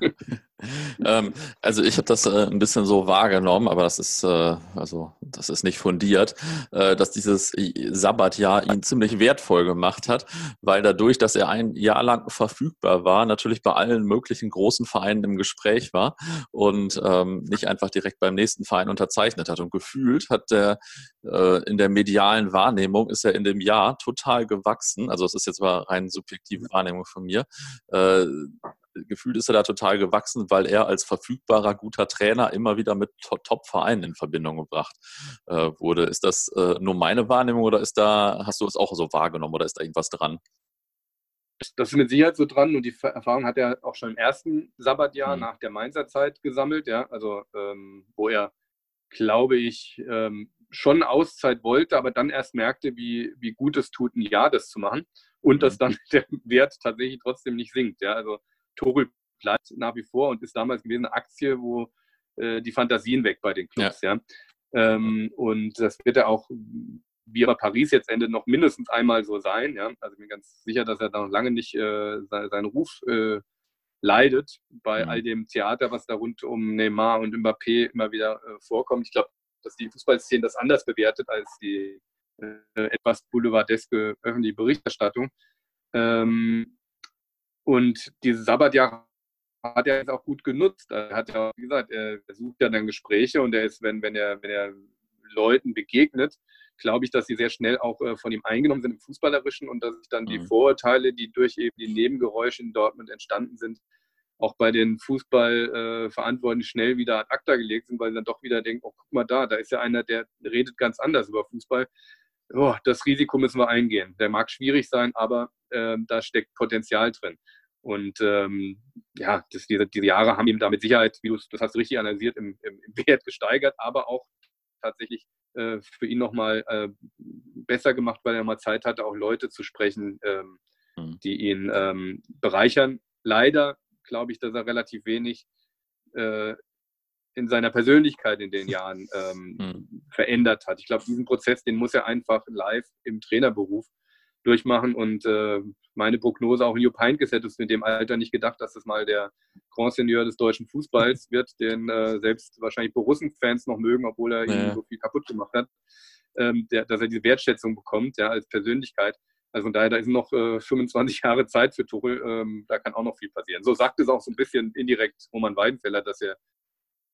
*laughs* ähm, also ich habe das äh, ein bisschen so wahrgenommen, aber das ist äh, also das ist nicht fundiert, äh, dass dieses Sabbatjahr ihn ziemlich wertvoll gemacht hat, weil dadurch, dass er ein Jahr lang verfügbar war, natürlich bei allen möglichen großen Vereinen im Gespräch war und ähm, nicht einfach direkt beim nächsten Verein unterzeichnet hat. Und gefühlt hat der äh, in der medialen Wahrnehmung ist er in dem Jahr total gewachsen. Also es ist jetzt mal rein subjektive Wahrnehmung von mir. Gefühlt ist er da total gewachsen, weil er als verfügbarer, guter Trainer immer wieder mit Top-Vereinen in Verbindung gebracht äh, wurde. Ist das äh, nur meine Wahrnehmung oder ist da, hast du es auch so wahrgenommen oder ist da irgendwas dran? Das ist mit Sicherheit so dran und die Erfahrung hat er auch schon im ersten Sabbatjahr mhm. nach der Mainzer Zeit gesammelt, ja, also ähm, wo er, glaube ich, ähm, schon Auszeit wollte, aber dann erst merkte, wie, wie gut es tut, ein Jahr das zu machen und dass mhm. dann *laughs* der Wert tatsächlich trotzdem nicht sinkt. Ja, also Torel bleibt nach wie vor und ist damals gewesen eine Aktie, wo äh, die Fantasien weg bei den Clubs. Ja. ja. Ähm, und das wird ja auch, wie bei Paris jetzt endet, noch mindestens einmal so sein. Ja. Also ich bin ganz sicher, dass er da noch lange nicht äh, seinen, seinen Ruf äh, leidet bei mhm. all dem Theater, was da rund um Neymar und Mbappé immer wieder äh, vorkommt. Ich glaube, dass die Fußballszene das anders bewertet als die äh, etwas boulevardeske öffentliche Berichterstattung. Ähm, und diese Sabbatjahre hat er jetzt auch gut genutzt. Er hat ja, wie gesagt, er sucht ja dann Gespräche und er ist, wenn, wenn er, wenn er Leuten begegnet, glaube ich, dass sie sehr schnell auch äh, von ihm eingenommen sind im Fußballerischen und dass sich dann mhm. die Vorurteile, die durch eben die Nebengeräusche in Dortmund entstanden sind, auch bei den Fußballverantwortlichen äh, schnell wieder ad acta gelegt sind, weil sie dann doch wieder denken, oh, guck mal da, da ist ja einer, der redet ganz anders über Fußball. Oh, das Risiko müssen wir eingehen. Der mag schwierig sein, aber äh, da steckt Potenzial drin. Und ähm, ja, das, diese, diese, Jahre haben ihm da mit Sicherheit, wie du das hast du richtig analysiert, im, im, im *laughs* Wert gesteigert, aber auch tatsächlich äh, für ihn nochmal äh, besser gemacht, weil er mal Zeit hatte, auch Leute zu sprechen, ähm, mhm. die ihn ähm, bereichern. Leider glaube ich, dass er relativ wenig äh, in seiner Persönlichkeit in den Jahren *laughs* ähm, mhm. verändert hat. Ich glaube, diesen Prozess, den muss er einfach live im Trainerberuf durchmachen. Und äh, meine Prognose, auch Jupp Heynckes hätte es in dem Alter nicht gedacht, dass das mal der Grand Seigneur des deutschen Fußballs wird, den äh, selbst wahrscheinlich Borussen-Fans noch mögen, obwohl er ja. ihm so viel kaputt gemacht hat, ähm, der, dass er diese Wertschätzung bekommt, ja, als Persönlichkeit. Also von daher, da ist noch äh, 25 *laughs* Jahre Zeit für Tuchel, ähm, da kann auch noch viel passieren. So sagt es auch so ein bisschen indirekt Roman Weidenfeller, dass er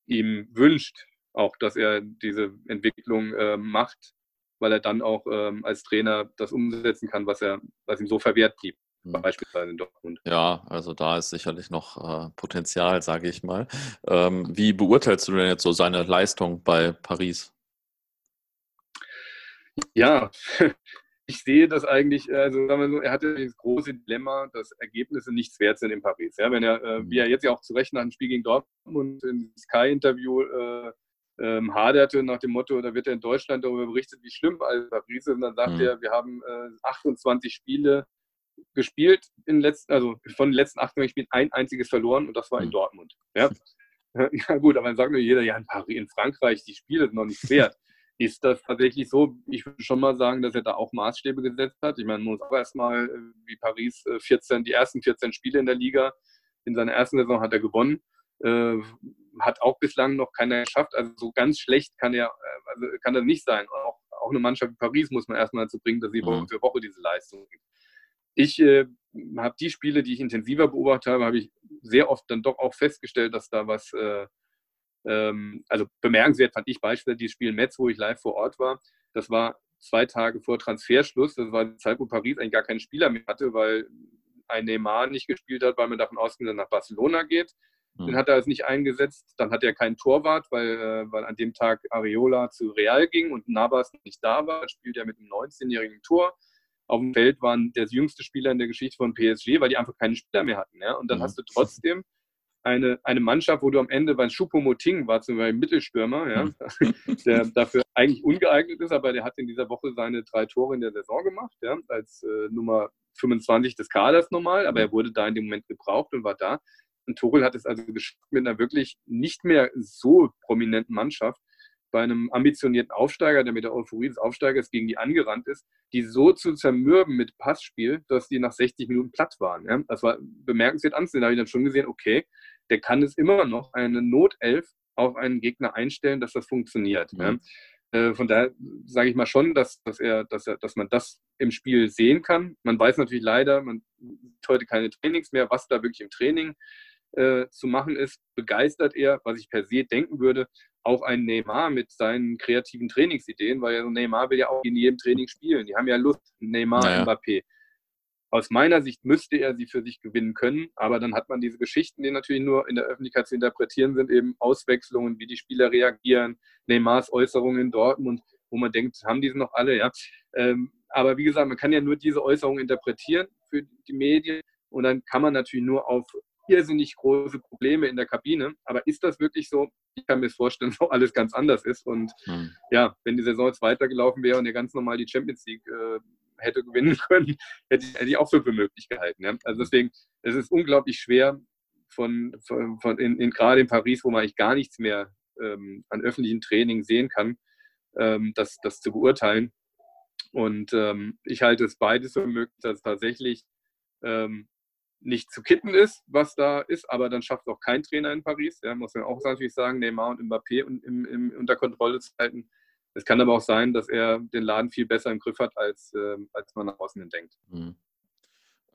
ihm wünscht, auch dass er diese Entwicklung äh, macht, weil er dann auch ähm, als Trainer das umsetzen kann, was er, was ihm so verwehrt blieb. Mhm. Beispielsweise in Dortmund. Ja, also da ist sicherlich noch äh, Potenzial, sage ich mal. Ähm, wie beurteilst du denn jetzt so seine Leistung bei Paris? Ja, *laughs* ich sehe das eigentlich, also sagen wir so, er hatte das große Dilemma, dass Ergebnisse nichts wert sind in Paris. Ja, wenn er, äh, wie er jetzt ja auch zu Recht nach dem Spiel gegen Dortmund im Sky-Interview äh, ähm, haderte nach dem Motto, da wird er in Deutschland darüber berichtet, wie schlimm alles Paris ist. Und dann sagt mhm. er, wir haben äh, 28 Spiele gespielt, in letzten, also von den letzten 28 Spielen ein einziges verloren und das war in mhm. Dortmund. Ja? *laughs* ja gut, aber dann sagt nur jeder, ja in Paris, in Frankreich, die Spiele sind noch nicht wert. *laughs* ist das tatsächlich so? Ich würde schon mal sagen, dass er da auch Maßstäbe gesetzt hat. Ich meine, man muss auch erstmal, äh, wie Paris, 14, äh, die ersten 14 Spiele in der Liga in seiner ersten Saison hat er gewonnen. Äh, hat auch bislang noch keiner geschafft. Also so ganz schlecht kann er, äh, also kann er nicht sein. Auch, auch eine Mannschaft wie Paris muss man erstmal dazu bringen, dass sie Woche mhm. für Woche diese Leistung gibt. Ich äh, habe die Spiele, die ich intensiver beobachtet habe, habe ich sehr oft dann doch auch festgestellt, dass da was, äh, ähm, also bemerkenswert fand ich beispielsweise dieses Spiel Metz, wo ich live vor Ort war. Das war zwei Tage vor Transferschluss. Das war die Zeit, wo Paris eigentlich gar keinen Spieler mehr hatte, weil ein Neymar nicht gespielt hat, weil man davon ausging, dass er nach Barcelona geht. Den hat er jetzt nicht eingesetzt. Dann hat er keinen Torwart, weil, äh, weil an dem Tag Areola zu Real ging und Navas nicht da war. Spielt er mit einem 19-jährigen Tor auf dem Feld waren der jüngste Spieler in der Geschichte von PSG, weil die einfach keine Spieler mehr hatten. Ja? Und dann mhm. hast du trotzdem eine, eine Mannschaft, wo du am Ende, weil Choupo-Moting war zum Beispiel Mittelstürmer, ja, mhm. *laughs* der dafür eigentlich ungeeignet ist, aber der hat in dieser Woche seine drei Tore in der Saison gemacht, ja, als äh, Nummer 25 des Kaders normal, aber er wurde da in dem Moment gebraucht und war da. Und Tuchel hat es also geschafft, mit einer wirklich nicht mehr so prominenten Mannschaft bei einem ambitionierten Aufsteiger, der mit der Euphorie des Aufsteigers gegen die angerannt ist, die so zu zermürben mit Passspiel, dass die nach 60 Minuten platt waren. Ja? Das war bemerkenswert anzusehen. Da habe ich dann schon gesehen, okay, der kann es immer noch eine Notelf auf einen Gegner einstellen, dass das funktioniert. Mhm. Ja? Äh, von daher sage ich mal schon, dass, dass, er, dass, er, dass man das im Spiel sehen kann. Man weiß natürlich leider, man hat heute keine Trainings mehr, was da wirklich im Training äh, zu machen ist, begeistert er, was ich per se denken würde, auch ein Neymar mit seinen kreativen Trainingsideen, weil Neymar will ja auch in jedem Training spielen. Die haben ja Lust, Neymar, naja. Mbappé. Aus meiner Sicht müsste er sie für sich gewinnen können, aber dann hat man diese Geschichten, die natürlich nur in der Öffentlichkeit zu interpretieren sind, eben Auswechslungen, wie die Spieler reagieren, Neymars Äußerungen in Dortmund, wo man denkt, haben diese noch alle, ja. Ähm, aber wie gesagt, man kann ja nur diese Äußerungen interpretieren für die Medien und dann kann man natürlich nur auf irrsinnig große Probleme in der Kabine. Aber ist das wirklich so? Ich kann mir vorstellen, *laughs* dass alles ganz anders ist. Und mhm. ja, wenn die Saison jetzt weitergelaufen wäre und er ganz normal die Champions League äh, hätte gewinnen *laughs* können, hätte, hätte, ich auch für möglich gehalten. Ja? Also deswegen, es ist unglaublich schwer, von, von, von in, in, gerade in Paris, wo man eigentlich gar nichts mehr ähm, an öffentlichen Training sehen kann, ähm, das, das zu beurteilen. Und ähm, ich halte es beides für möglich, dass tatsächlich ähm, nicht zu kitten ist, was da ist, aber dann schafft auch kein Trainer in Paris. Ja, muss man auch natürlich sagen, Neymar und Mbappé im, im, unter Kontrolle zu halten. Es kann aber auch sein, dass er den Laden viel besser im Griff hat, als, äh, als man nach außen hin denkt. Mhm.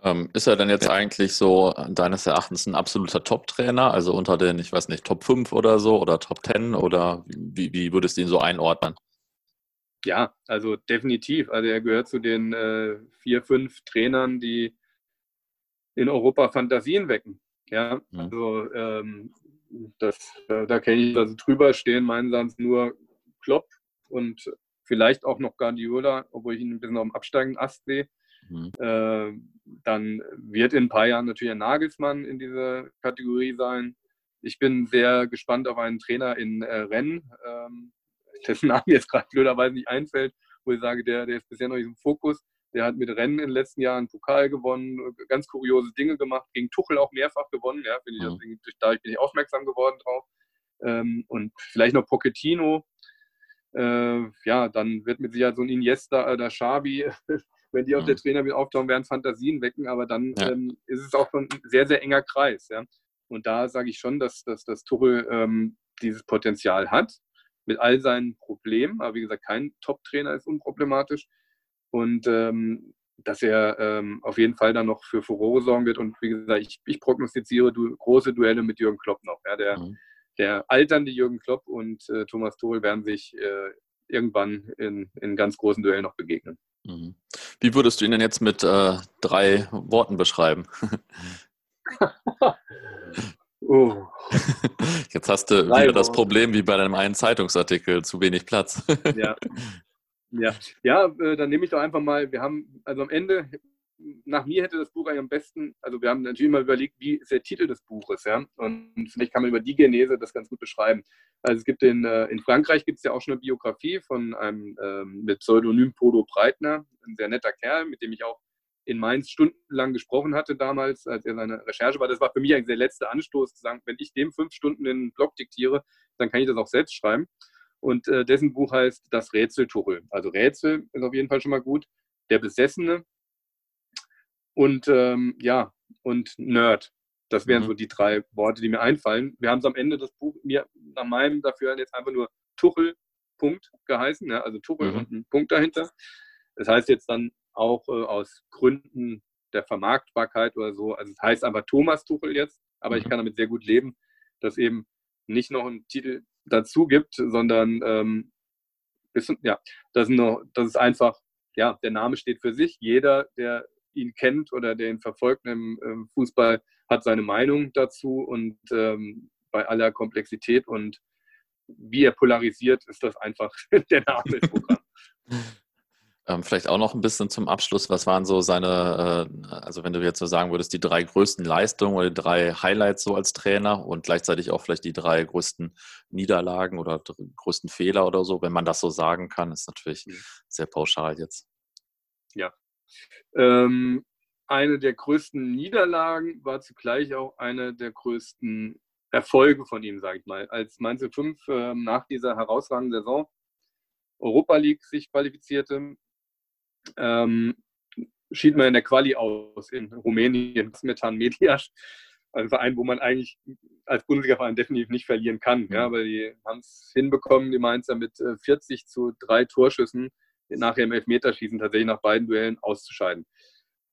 Ähm, ist er denn jetzt eigentlich so deines Erachtens ein absoluter Top-Trainer, also unter den, ich weiß nicht, Top 5 oder so oder Top 10 oder wie, wie würdest du ihn so einordnen? ja, also definitiv. Also er gehört zu den äh, vier, fünf Trainern, die in Europa Fantasien wecken. Ja, mhm. also ähm, das, äh, da kenne ich, also drüber stehen meines nur Klopp und vielleicht auch noch Guardiola, obwohl ich ihn ein bisschen auf dem absteigenden Ast sehe. Mhm. Äh, dann wird in ein paar Jahren natürlich ein Nagelsmann in dieser Kategorie sein. Ich bin sehr gespannt auf einen Trainer in äh, Rennen, ähm, *laughs* dessen Name jetzt gerade blöderweise nicht einfällt, wo ich sage, der, der ist bisher noch nicht im Fokus. Der hat mit Rennen in den letzten Jahren Pokal gewonnen, ganz kuriose Dinge gemacht, gegen Tuchel auch mehrfach gewonnen. Ja, bin ich, mhm. deswegen, dadurch bin ich aufmerksam geworden drauf. Ähm, und vielleicht noch Pochettino. Äh, ja, dann wird mit Sicherheit so ein Iniesta oder Xavi, *laughs* wenn die mhm. auf der Trainer mit auftauchen, werden Fantasien wecken, aber dann ja. ähm, ist es auch schon ein sehr, sehr enger Kreis. Ja. Und da sage ich schon, dass, dass, dass Tuchel ähm, dieses Potenzial hat, mit all seinen Problemen. Aber wie gesagt, kein Top-Trainer ist unproblematisch und ähm, dass er ähm, auf jeden Fall dann noch für Furore sorgen wird. Und wie gesagt, ich, ich prognostiziere du, große Duelle mit Jürgen Klopp noch. Ja, der, mhm. der alternde Jürgen Klopp und äh, Thomas Tuchel werden sich äh, irgendwann in, in ganz großen Duellen noch begegnen. Mhm. Wie würdest du ihn denn jetzt mit äh, drei Worten beschreiben? *laughs* oh. Jetzt hast du drei wieder das Problem wie bei deinem einen Zeitungsartikel, zu wenig Platz. ja, *laughs* ja, ja äh, dann nehme ich doch einfach mal, wir haben, also am Ende, nach mir hätte das Buch eigentlich am besten, also wir haben natürlich mal überlegt, wie ist der Titel des Buches, ja, und vielleicht kann man über die Genese das ganz gut beschreiben. Also es gibt in, äh, in Frankreich gibt es ja auch schon eine Biografie von einem ähm, mit Pseudonym Podo Breitner, ein sehr netter Kerl, mit dem ich auch in Mainz stundenlang gesprochen hatte damals, als er seine Recherche war. Das war für mich eigentlich der letzte Anstoß, zu sagen, wenn ich dem fünf Stunden den Blog diktiere, dann kann ich das auch selbst schreiben. Und äh, dessen Buch heißt Das Rätseltuchel. Also Rätsel ist auf jeden Fall schon mal gut. Der Besessene und ähm, ja, und Nerd. Das wären mhm. so die drei Worte, die mir einfallen. Wir haben es am Ende des Buch mir nach meinem dafür jetzt einfach nur Tuchel, Punkt geheißen, ja, also Tuchel mhm. und ein Punkt dahinter. Das heißt jetzt dann auch äh, aus Gründen der Vermarktbarkeit oder so. Also es heißt einfach Thomas Tuchel jetzt, aber mhm. ich kann damit sehr gut leben, dass eben nicht noch ein Titel dazu gibt, sondern ähm, bisschen, ja, das, ist noch, das ist einfach, ja, der Name steht für sich. Jeder, der ihn kennt oder der ihn verfolgt im, Fußball, hat seine Meinung dazu und ähm, bei aller Komplexität und wie er polarisiert, ist das einfach *laughs* der Name des. *laughs* Ähm, vielleicht auch noch ein bisschen zum Abschluss. Was waren so seine, äh, also wenn du jetzt so sagen würdest, die drei größten Leistungen oder die drei Highlights so als Trainer und gleichzeitig auch vielleicht die drei größten Niederlagen oder größten Fehler oder so, wenn man das so sagen kann, ist natürlich mhm. sehr pauschal jetzt. Ja. Ähm, eine der größten Niederlagen war zugleich auch eine der größten Erfolge von ihm, sage ich mal. Als Mainz 5 äh, nach dieser herausragenden Saison Europa League sich qualifizierte, ähm, schied man in der Quali aus in Rumänien, Smetan Mediasch. Ein Verein, wo man eigentlich als Bundesliga-Verein definitiv nicht verlieren kann. Ja, aber die haben es hinbekommen, die Mainzer mit 40 äh, zu drei Torschüssen nachher im Elfmeterschießen tatsächlich nach beiden Duellen auszuscheiden.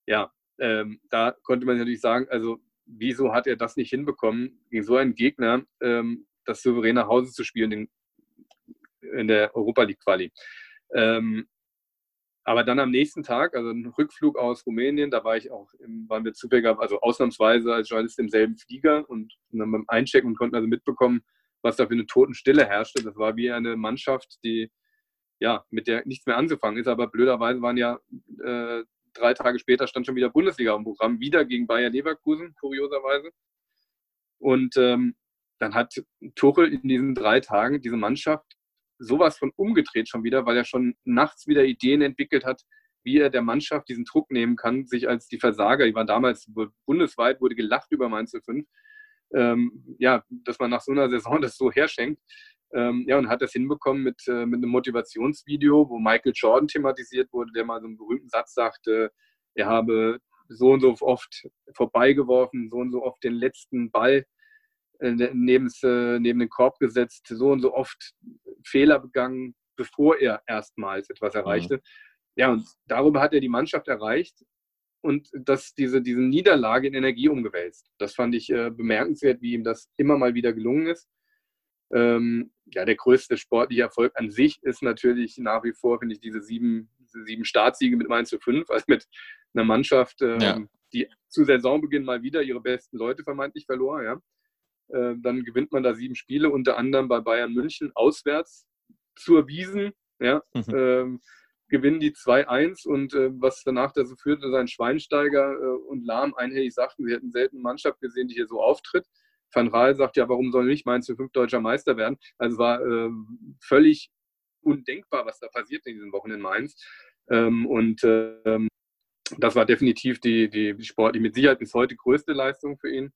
Ja, ähm, da konnte man natürlich sagen, also wieso hat er das nicht hinbekommen, gegen so einen Gegner ähm, das souverän nach Hause zu spielen in, in der Europa League Quali. Ähm, aber dann am nächsten Tag, also ein Rückflug aus Rumänien, da war ich auch, im, waren wir zufällig, also ausnahmsweise als Journalist im selben Flieger und dann beim Einchecken und konnten also mitbekommen, was da für eine Totenstille herrschte. Das war wie eine Mannschaft, die ja mit der nichts mehr anzufangen ist, aber blöderweise waren ja äh, drei Tage später stand schon wieder Bundesliga im Programm, wieder gegen Bayer Leverkusen, kurioserweise. Und ähm, dann hat Tuchel in diesen drei Tagen diese Mannschaft sowas von umgedreht schon wieder, weil er schon nachts wieder Ideen entwickelt hat, wie er der Mannschaft diesen Druck nehmen kann, sich als die Versager, die waren damals bundesweit, wurde gelacht über Mainz 05, ähm, ja, dass man nach so einer Saison *laughs* das so herschenkt. Ähm, ja, und hat das hinbekommen mit, äh, mit einem Motivationsvideo, wo Michael Jordan thematisiert wurde, der mal so einen berühmten Satz sagte, er habe so und so oft vorbeigeworfen, so und so oft den letzten Ball neben, äh, neben den Korb gesetzt, so und so oft Fehler begangen, bevor er erstmals etwas mhm. erreichte. Mhm. Ja, und darüber hat er die Mannschaft erreicht und dass diese, diese Niederlage in Energie umgewälzt. Das fand ich äh, bemerkenswert, wie ihm das immer mal wieder gelungen ist. Ähm, ja, der größte sportliche Erfolg an sich ist natürlich nach wie vor, finde ich, diese sieben, diese sieben Startsiege mit Mainz zu 5, also mit einer Mannschaft, ähm, ja. die zu Saisonbeginn mal wieder ihre besten Leute vermeintlich verlor. Ja. Äh, dann gewinnt man da sieben Spiele, unter anderem bei Bayern München auswärts zur Wiesen. Ja. Mhm. Ähm, gewinnen die 2-1 und äh, was danach dazu führte, sein Schweinsteiger äh, und Lahm einhellig sagten, sie hätten selten eine Mannschaft gesehen, die hier so auftritt. Van Raal sagt ja, warum soll nicht Mainz für fünf deutscher Meister werden? Also es war äh, völlig undenkbar, was da passiert in diesen Wochen in Mainz. Ähm, und ähm, das war definitiv die, die, die sportlich mit Sicherheit bis heute größte Leistung für ihn.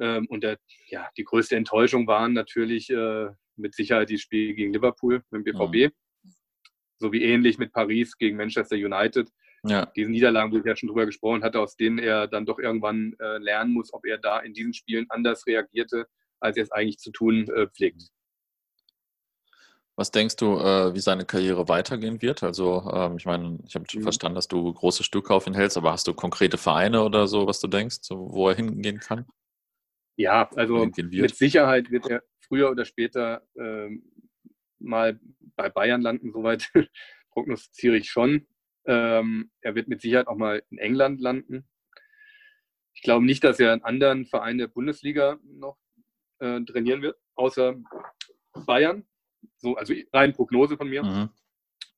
Ähm, und der, ja, die größte Enttäuschung waren natürlich äh, mit Sicherheit die Spiele gegen Liverpool mit dem BVB. Mhm. So wie ähnlich mit Paris gegen Manchester United. Ja. Diesen Niederlagen, wo ich ja schon drüber gesprochen hatte, aus denen er dann doch irgendwann äh, lernen muss, ob er da in diesen Spielen anders reagierte, als er es eigentlich zu tun äh, pflegt. Was denkst du, äh, wie seine Karriere weitergehen wird? Also, ähm, ich meine, ich habe mhm. verstanden, dass du große Stücke auf ihn hältst, aber hast du konkrete Vereine oder so, was du denkst, wo er hingehen kann? Ja, also mit Sicherheit wird er früher oder später ähm, mal bei Bayern landen, soweit *laughs* prognostiziere ich schon. Ähm, er wird mit Sicherheit auch mal in England landen. Ich glaube nicht, dass er einen anderen Verein der Bundesliga noch äh, trainieren wird, außer Bayern. So, also rein Prognose von mir. Mhm.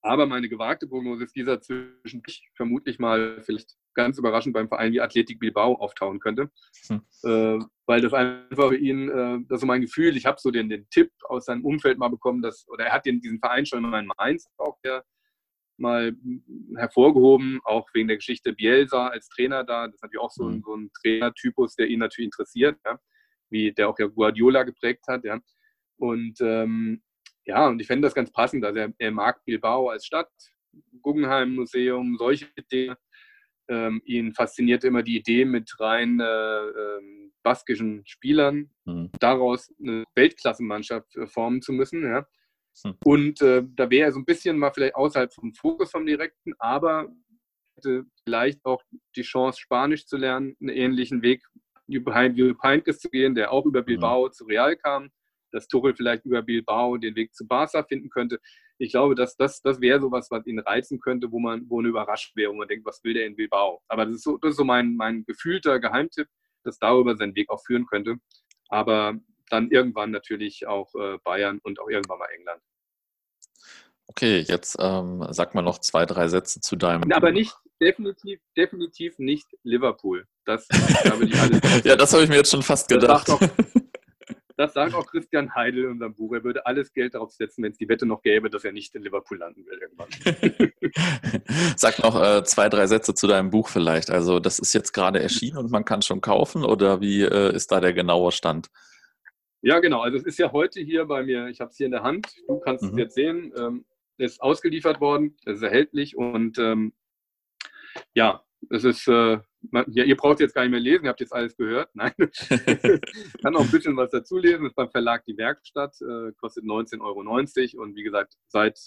Aber meine gewagte Prognose ist dieser zwischen vermutlich mal vielleicht ganz überraschend beim Verein wie Athletik Bilbao auftauchen könnte. Hm. Äh, weil das einfach für ihn, äh, das ist so mein Gefühl, ich habe so den, den Tipp aus seinem Umfeld mal bekommen, dass, oder er hat den, diesen Verein schon in Mainz auch, der mal hervorgehoben, auch wegen der Geschichte Bielsa als Trainer da. Das ist natürlich auch so, ein, mhm. so ein Trainertypus, der ihn natürlich interessiert, ja? wie der auch ja Guardiola geprägt hat. Ja? Und ähm, ja, und ich fände das ganz passend. Also er, er, mag Bilbao als Stadt, Guggenheim Museum, solche Dinge. Ähm, ihn fasziniert immer die Idee mit rein äh, äh, baskischen Spielern, mhm. daraus eine Weltklassenmannschaft äh, formen zu müssen. Ja? Hm. Und äh, da wäre er so ein bisschen mal vielleicht außerhalb vom Fokus vom Direkten, aber hätte vielleicht auch die Chance, Spanisch zu lernen, einen ähnlichen Weg über Heintges zu gehen, der auch über Bilbao mhm. zu Real kam, dass Tuchel vielleicht über Bilbao den Weg zu Barca finden könnte. Ich glaube, dass das, das wäre sowas, was ihn reizen könnte, wo man, wo eine überrascht wäre, wo man denkt, was will der in Bilbao? Aber das ist so, das ist so mein, mein gefühlter Geheimtipp, dass darüber seinen Weg auch führen könnte. Aber dann irgendwann natürlich auch äh, Bayern und auch irgendwann mal England. Okay, jetzt ähm, sag mal noch zwei, drei Sätze zu deinem. Aber nicht, definitiv, definitiv nicht Liverpool. Das, da *laughs* ja, das habe ich mir jetzt schon fast gedacht. Das sagt, auch, das sagt auch Christian Heidel in unserem Buch. Er würde alles Geld darauf setzen, wenn es die Wette noch gäbe, dass er nicht in Liverpool landen will irgendwann. *laughs* sag noch äh, zwei, drei Sätze zu deinem Buch vielleicht. Also, das ist jetzt gerade erschienen und man kann schon kaufen oder wie äh, ist da der genaue Stand? Ja, genau. Also es ist ja heute hier bei mir, ich habe es hier in der Hand, du kannst mhm. es jetzt sehen, ähm, ist ausgeliefert worden, es ist erhältlich und ähm, ja, es ist, äh, ja, ihr braucht jetzt gar nicht mehr lesen, ihr habt jetzt alles gehört. *laughs* Nein, *laughs* kann auch ein bisschen was dazu lesen, ist beim Verlag Die Werkstatt, äh, kostet 19,90 Euro und wie gesagt, seit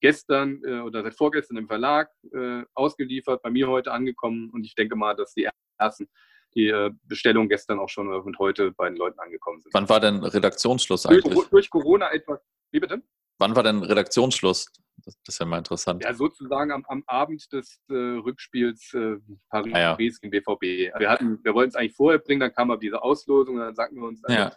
gestern äh, oder seit vorgestern im Verlag äh, ausgeliefert, bei mir heute angekommen und ich denke mal, dass die ersten die äh, Bestellungen gestern auch schon und heute bei den Leuten angekommen sind. Wann war denn Redaktionsschluss eigentlich? Durch, durch Corona etwas. Wie bitte? Wann war denn Redaktionsschluss? Das, ist ja mal interessant. Ja, sozusagen am, am Abend des äh, Rückspiels äh, Paris, ah, ja. Paris gegen BVB. Wir, hatten, wir wollten es eigentlich vorher bringen, dann kam aber diese Auslosung und dann sagten wir uns, ja.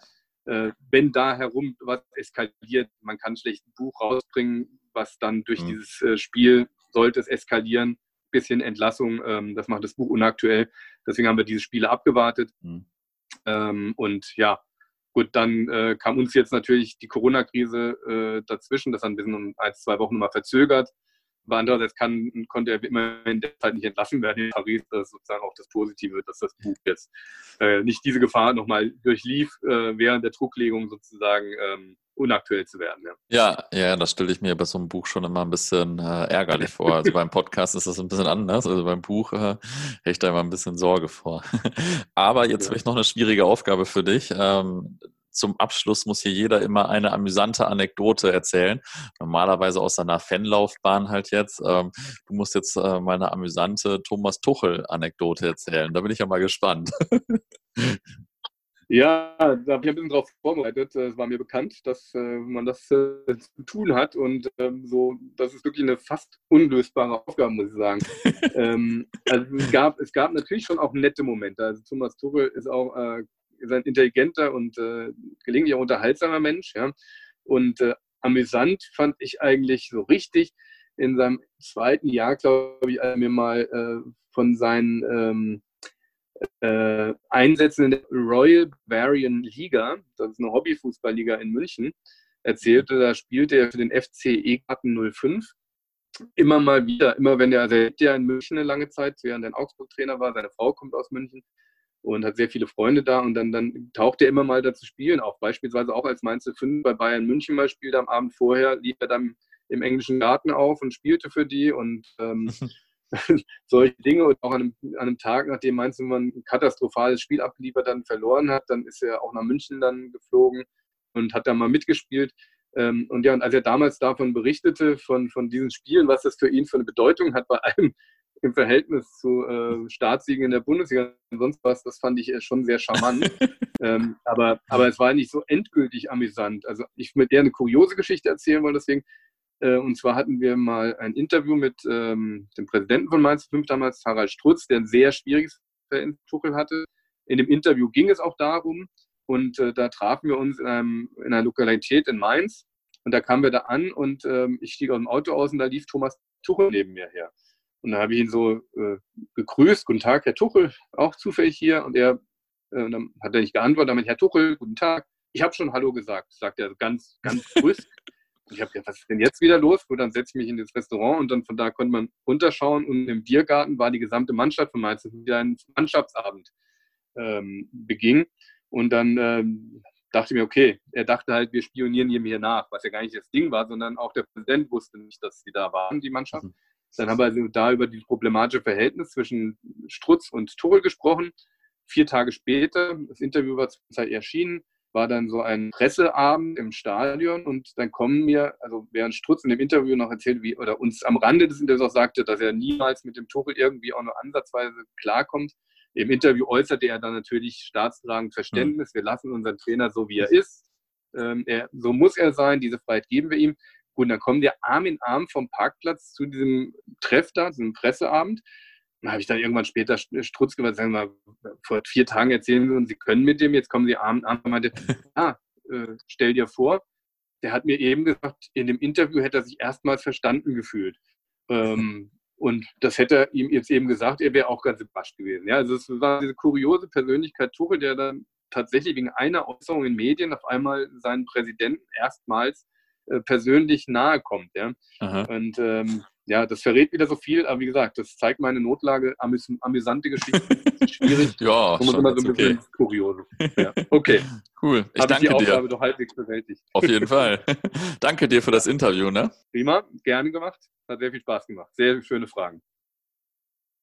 äh, wenn da herum was eskaliert, man kann schlecht ein Buch rausbringen, was dann durch mhm. dieses äh, Spiel sollte es eskalieren, bisschen Entlassung, ähm, das macht das Buch unaktuell. Deswegen haben wir diese Spiele abgewartet. Mhm. Ähm, und ja, gut, dann äh, kam uns jetzt natürlich die Corona-Krise äh, dazwischen, das hat ein bisschen um ein, zwei Wochen nochmal verzögert. Aber andererseits kann, konnte er immerhin derzeit nicht entlassen werden in Paris. Das ist sozusagen auch das Positive, dass das Buch jetzt äh, nicht diese Gefahr nochmal durchlief, äh, während der Drucklegung sozusagen ähm, unaktuell zu werden. Ja, ja, ja das stelle ich mir bei so einem Buch schon immer ein bisschen äh, ärgerlich vor. Also beim Podcast ist das ein bisschen anders. Also beim Buch äh, hätte ich da immer ein bisschen Sorge vor. *laughs* Aber jetzt ja. habe ich noch eine schwierige Aufgabe für dich. Ähm, zum Abschluss muss hier jeder immer eine amüsante Anekdote erzählen. Normalerweise aus seiner Fanlaufbahn halt jetzt. Ähm, du musst jetzt äh, meine amüsante Thomas Tuchel-Anekdote erzählen. Da bin ich ja mal gespannt. *laughs* Ja, da habe ich ein bisschen drauf vorbereitet. Es war mir bekannt, dass äh, man das äh, zu tun hat und ähm, so, das ist wirklich eine fast unlösbare Aufgabe, muss ich sagen. *laughs* ähm, also es gab, es gab natürlich schon auch nette Momente. Also Thomas Tuchel ist auch äh, ist ein intelligenter und äh, gelegentlich auch unterhaltsamer Mensch. Ja? Und äh, amüsant fand ich eigentlich so richtig in seinem zweiten Jahr, glaube ich, als er mir mal äh, von seinen ähm, äh, Einsätzen in der Royal Bavarian Liga, das ist eine Hobbyfußballliga in München, erzählte, da spielte er für den FC E-Garten 05 immer mal wieder, immer wenn er, also er ja in München eine lange Zeit, während er in Augsburg Trainer war, seine Frau kommt aus München und hat sehr viele Freunde da und dann, dann taucht er immer mal da zu spielen, auch beispielsweise auch als Mainz 5 bei Bayern München mal spielt am Abend vorher, lief er dann im englischen Garten auf und spielte für die und ähm, *laughs* *laughs* solche Dinge. Und auch an einem, an einem Tag, nachdem Mainz ein katastrophales Spiel abgeliefert dann verloren hat, dann ist er auch nach München dann geflogen und hat da mal mitgespielt. Ähm, und ja, und als er damals davon berichtete, von, von diesen Spielen, was das für ihn für eine Bedeutung hat, bei allem *laughs* im Verhältnis zu äh, Staatssiegen in der Bundesliga und sonst was, das fand ich schon sehr charmant. *laughs* ähm, aber, aber es war nicht so endgültig amüsant. Also ich würde eher eine kuriose Geschichte erzählen wollen, deswegen äh, und zwar hatten wir mal ein Interview mit ähm, dem Präsidenten von Mainz 5 damals, Harald Strutz, der ein sehr schwieriges Verhältnis Tuchel hatte. In dem Interview ging es auch darum. Und äh, da trafen wir uns in, einem, in, einer Lokalität in Mainz. Und da kamen wir da an und ähm, ich stieg aus dem Auto aus und da lief Thomas Tuchel neben mir her. Und da habe ich ihn so äh, gegrüßt, guten Tag, Herr Tuchel, auch zufällig hier. Und er äh, dann hat er nicht geantwortet, damit Herr Tuchel, guten Tag. Ich habe schon Hallo gesagt, sagt er ganz, ganz *laughs* brüsk. Ich habe gedacht, was ist denn jetzt wieder los? Gut, dann setze ich mich in das Restaurant und dann von da konnte man runterschauen und im Biergarten war die gesamte Mannschaft von Mainz, wieder ein Mannschaftsabend ähm, beging. Und dann ähm, dachte ich mir, okay, er dachte halt, wir spionieren ihm hier nach, was ja gar nicht das Ding war, sondern auch der Präsident wusste nicht, dass sie da waren, die Mannschaft. Mhm. Dann haben wir also da über die problematische Verhältnis zwischen Strutz und Tuchel gesprochen. Vier Tage später, das Interview war zur Zeit erschienen, war dann so ein Presseabend im Stadion und dann kommen mir, also während Strutz in dem Interview noch erzählt, wie, oder uns am Rande des Interviews auch sagte, dass er niemals mit dem Tuchel irgendwie auch nur ansatzweise klarkommt. Im Interview äußerte er dann natürlich staatstragend Verständnis. Wir lassen unseren Trainer so, wie er ist. Ähm, er, so muss er sein, diese Freiheit geben wir ihm. Gut, dann kommen wir Arm in Arm vom Parkplatz zu diesem Treff da, diesem Presseabend. Dann habe ich dann irgendwann später Strutz gemacht, sagen wir, vor vier Tagen erzählen Sie uns, Sie können mit dem, jetzt kommen Sie abend an und meinte, *laughs* ah, äh, stell dir vor, der hat mir eben gesagt, in dem Interview hätte er sich erstmals verstanden gefühlt. Ähm, und das hätte er ihm jetzt eben gesagt, er wäre auch ganz überrascht gewesen. Ja, also es war diese kuriose Persönlichkeit Tuchel, der dann tatsächlich wegen einer Äußerung in Medien auf einmal seinen Präsidenten erstmals äh, persönlich nahe kommt. Ja? Und ähm, ja, das verrät wieder so viel, aber wie gesagt, das zeigt meine Notlage, amüs amüsante Geschichten, *laughs* schwierig. ja, schon immer so ein bisschen okay. kuriose. *laughs* Ja. Okay. Cool. Ich Hab danke ich die Aufgabe dir. doch halbwegs bewältigt. Auf jeden Fall. *laughs* danke dir für das Interview, ne? Prima, gerne gemacht. Hat sehr viel Spaß gemacht. Sehr schöne Fragen.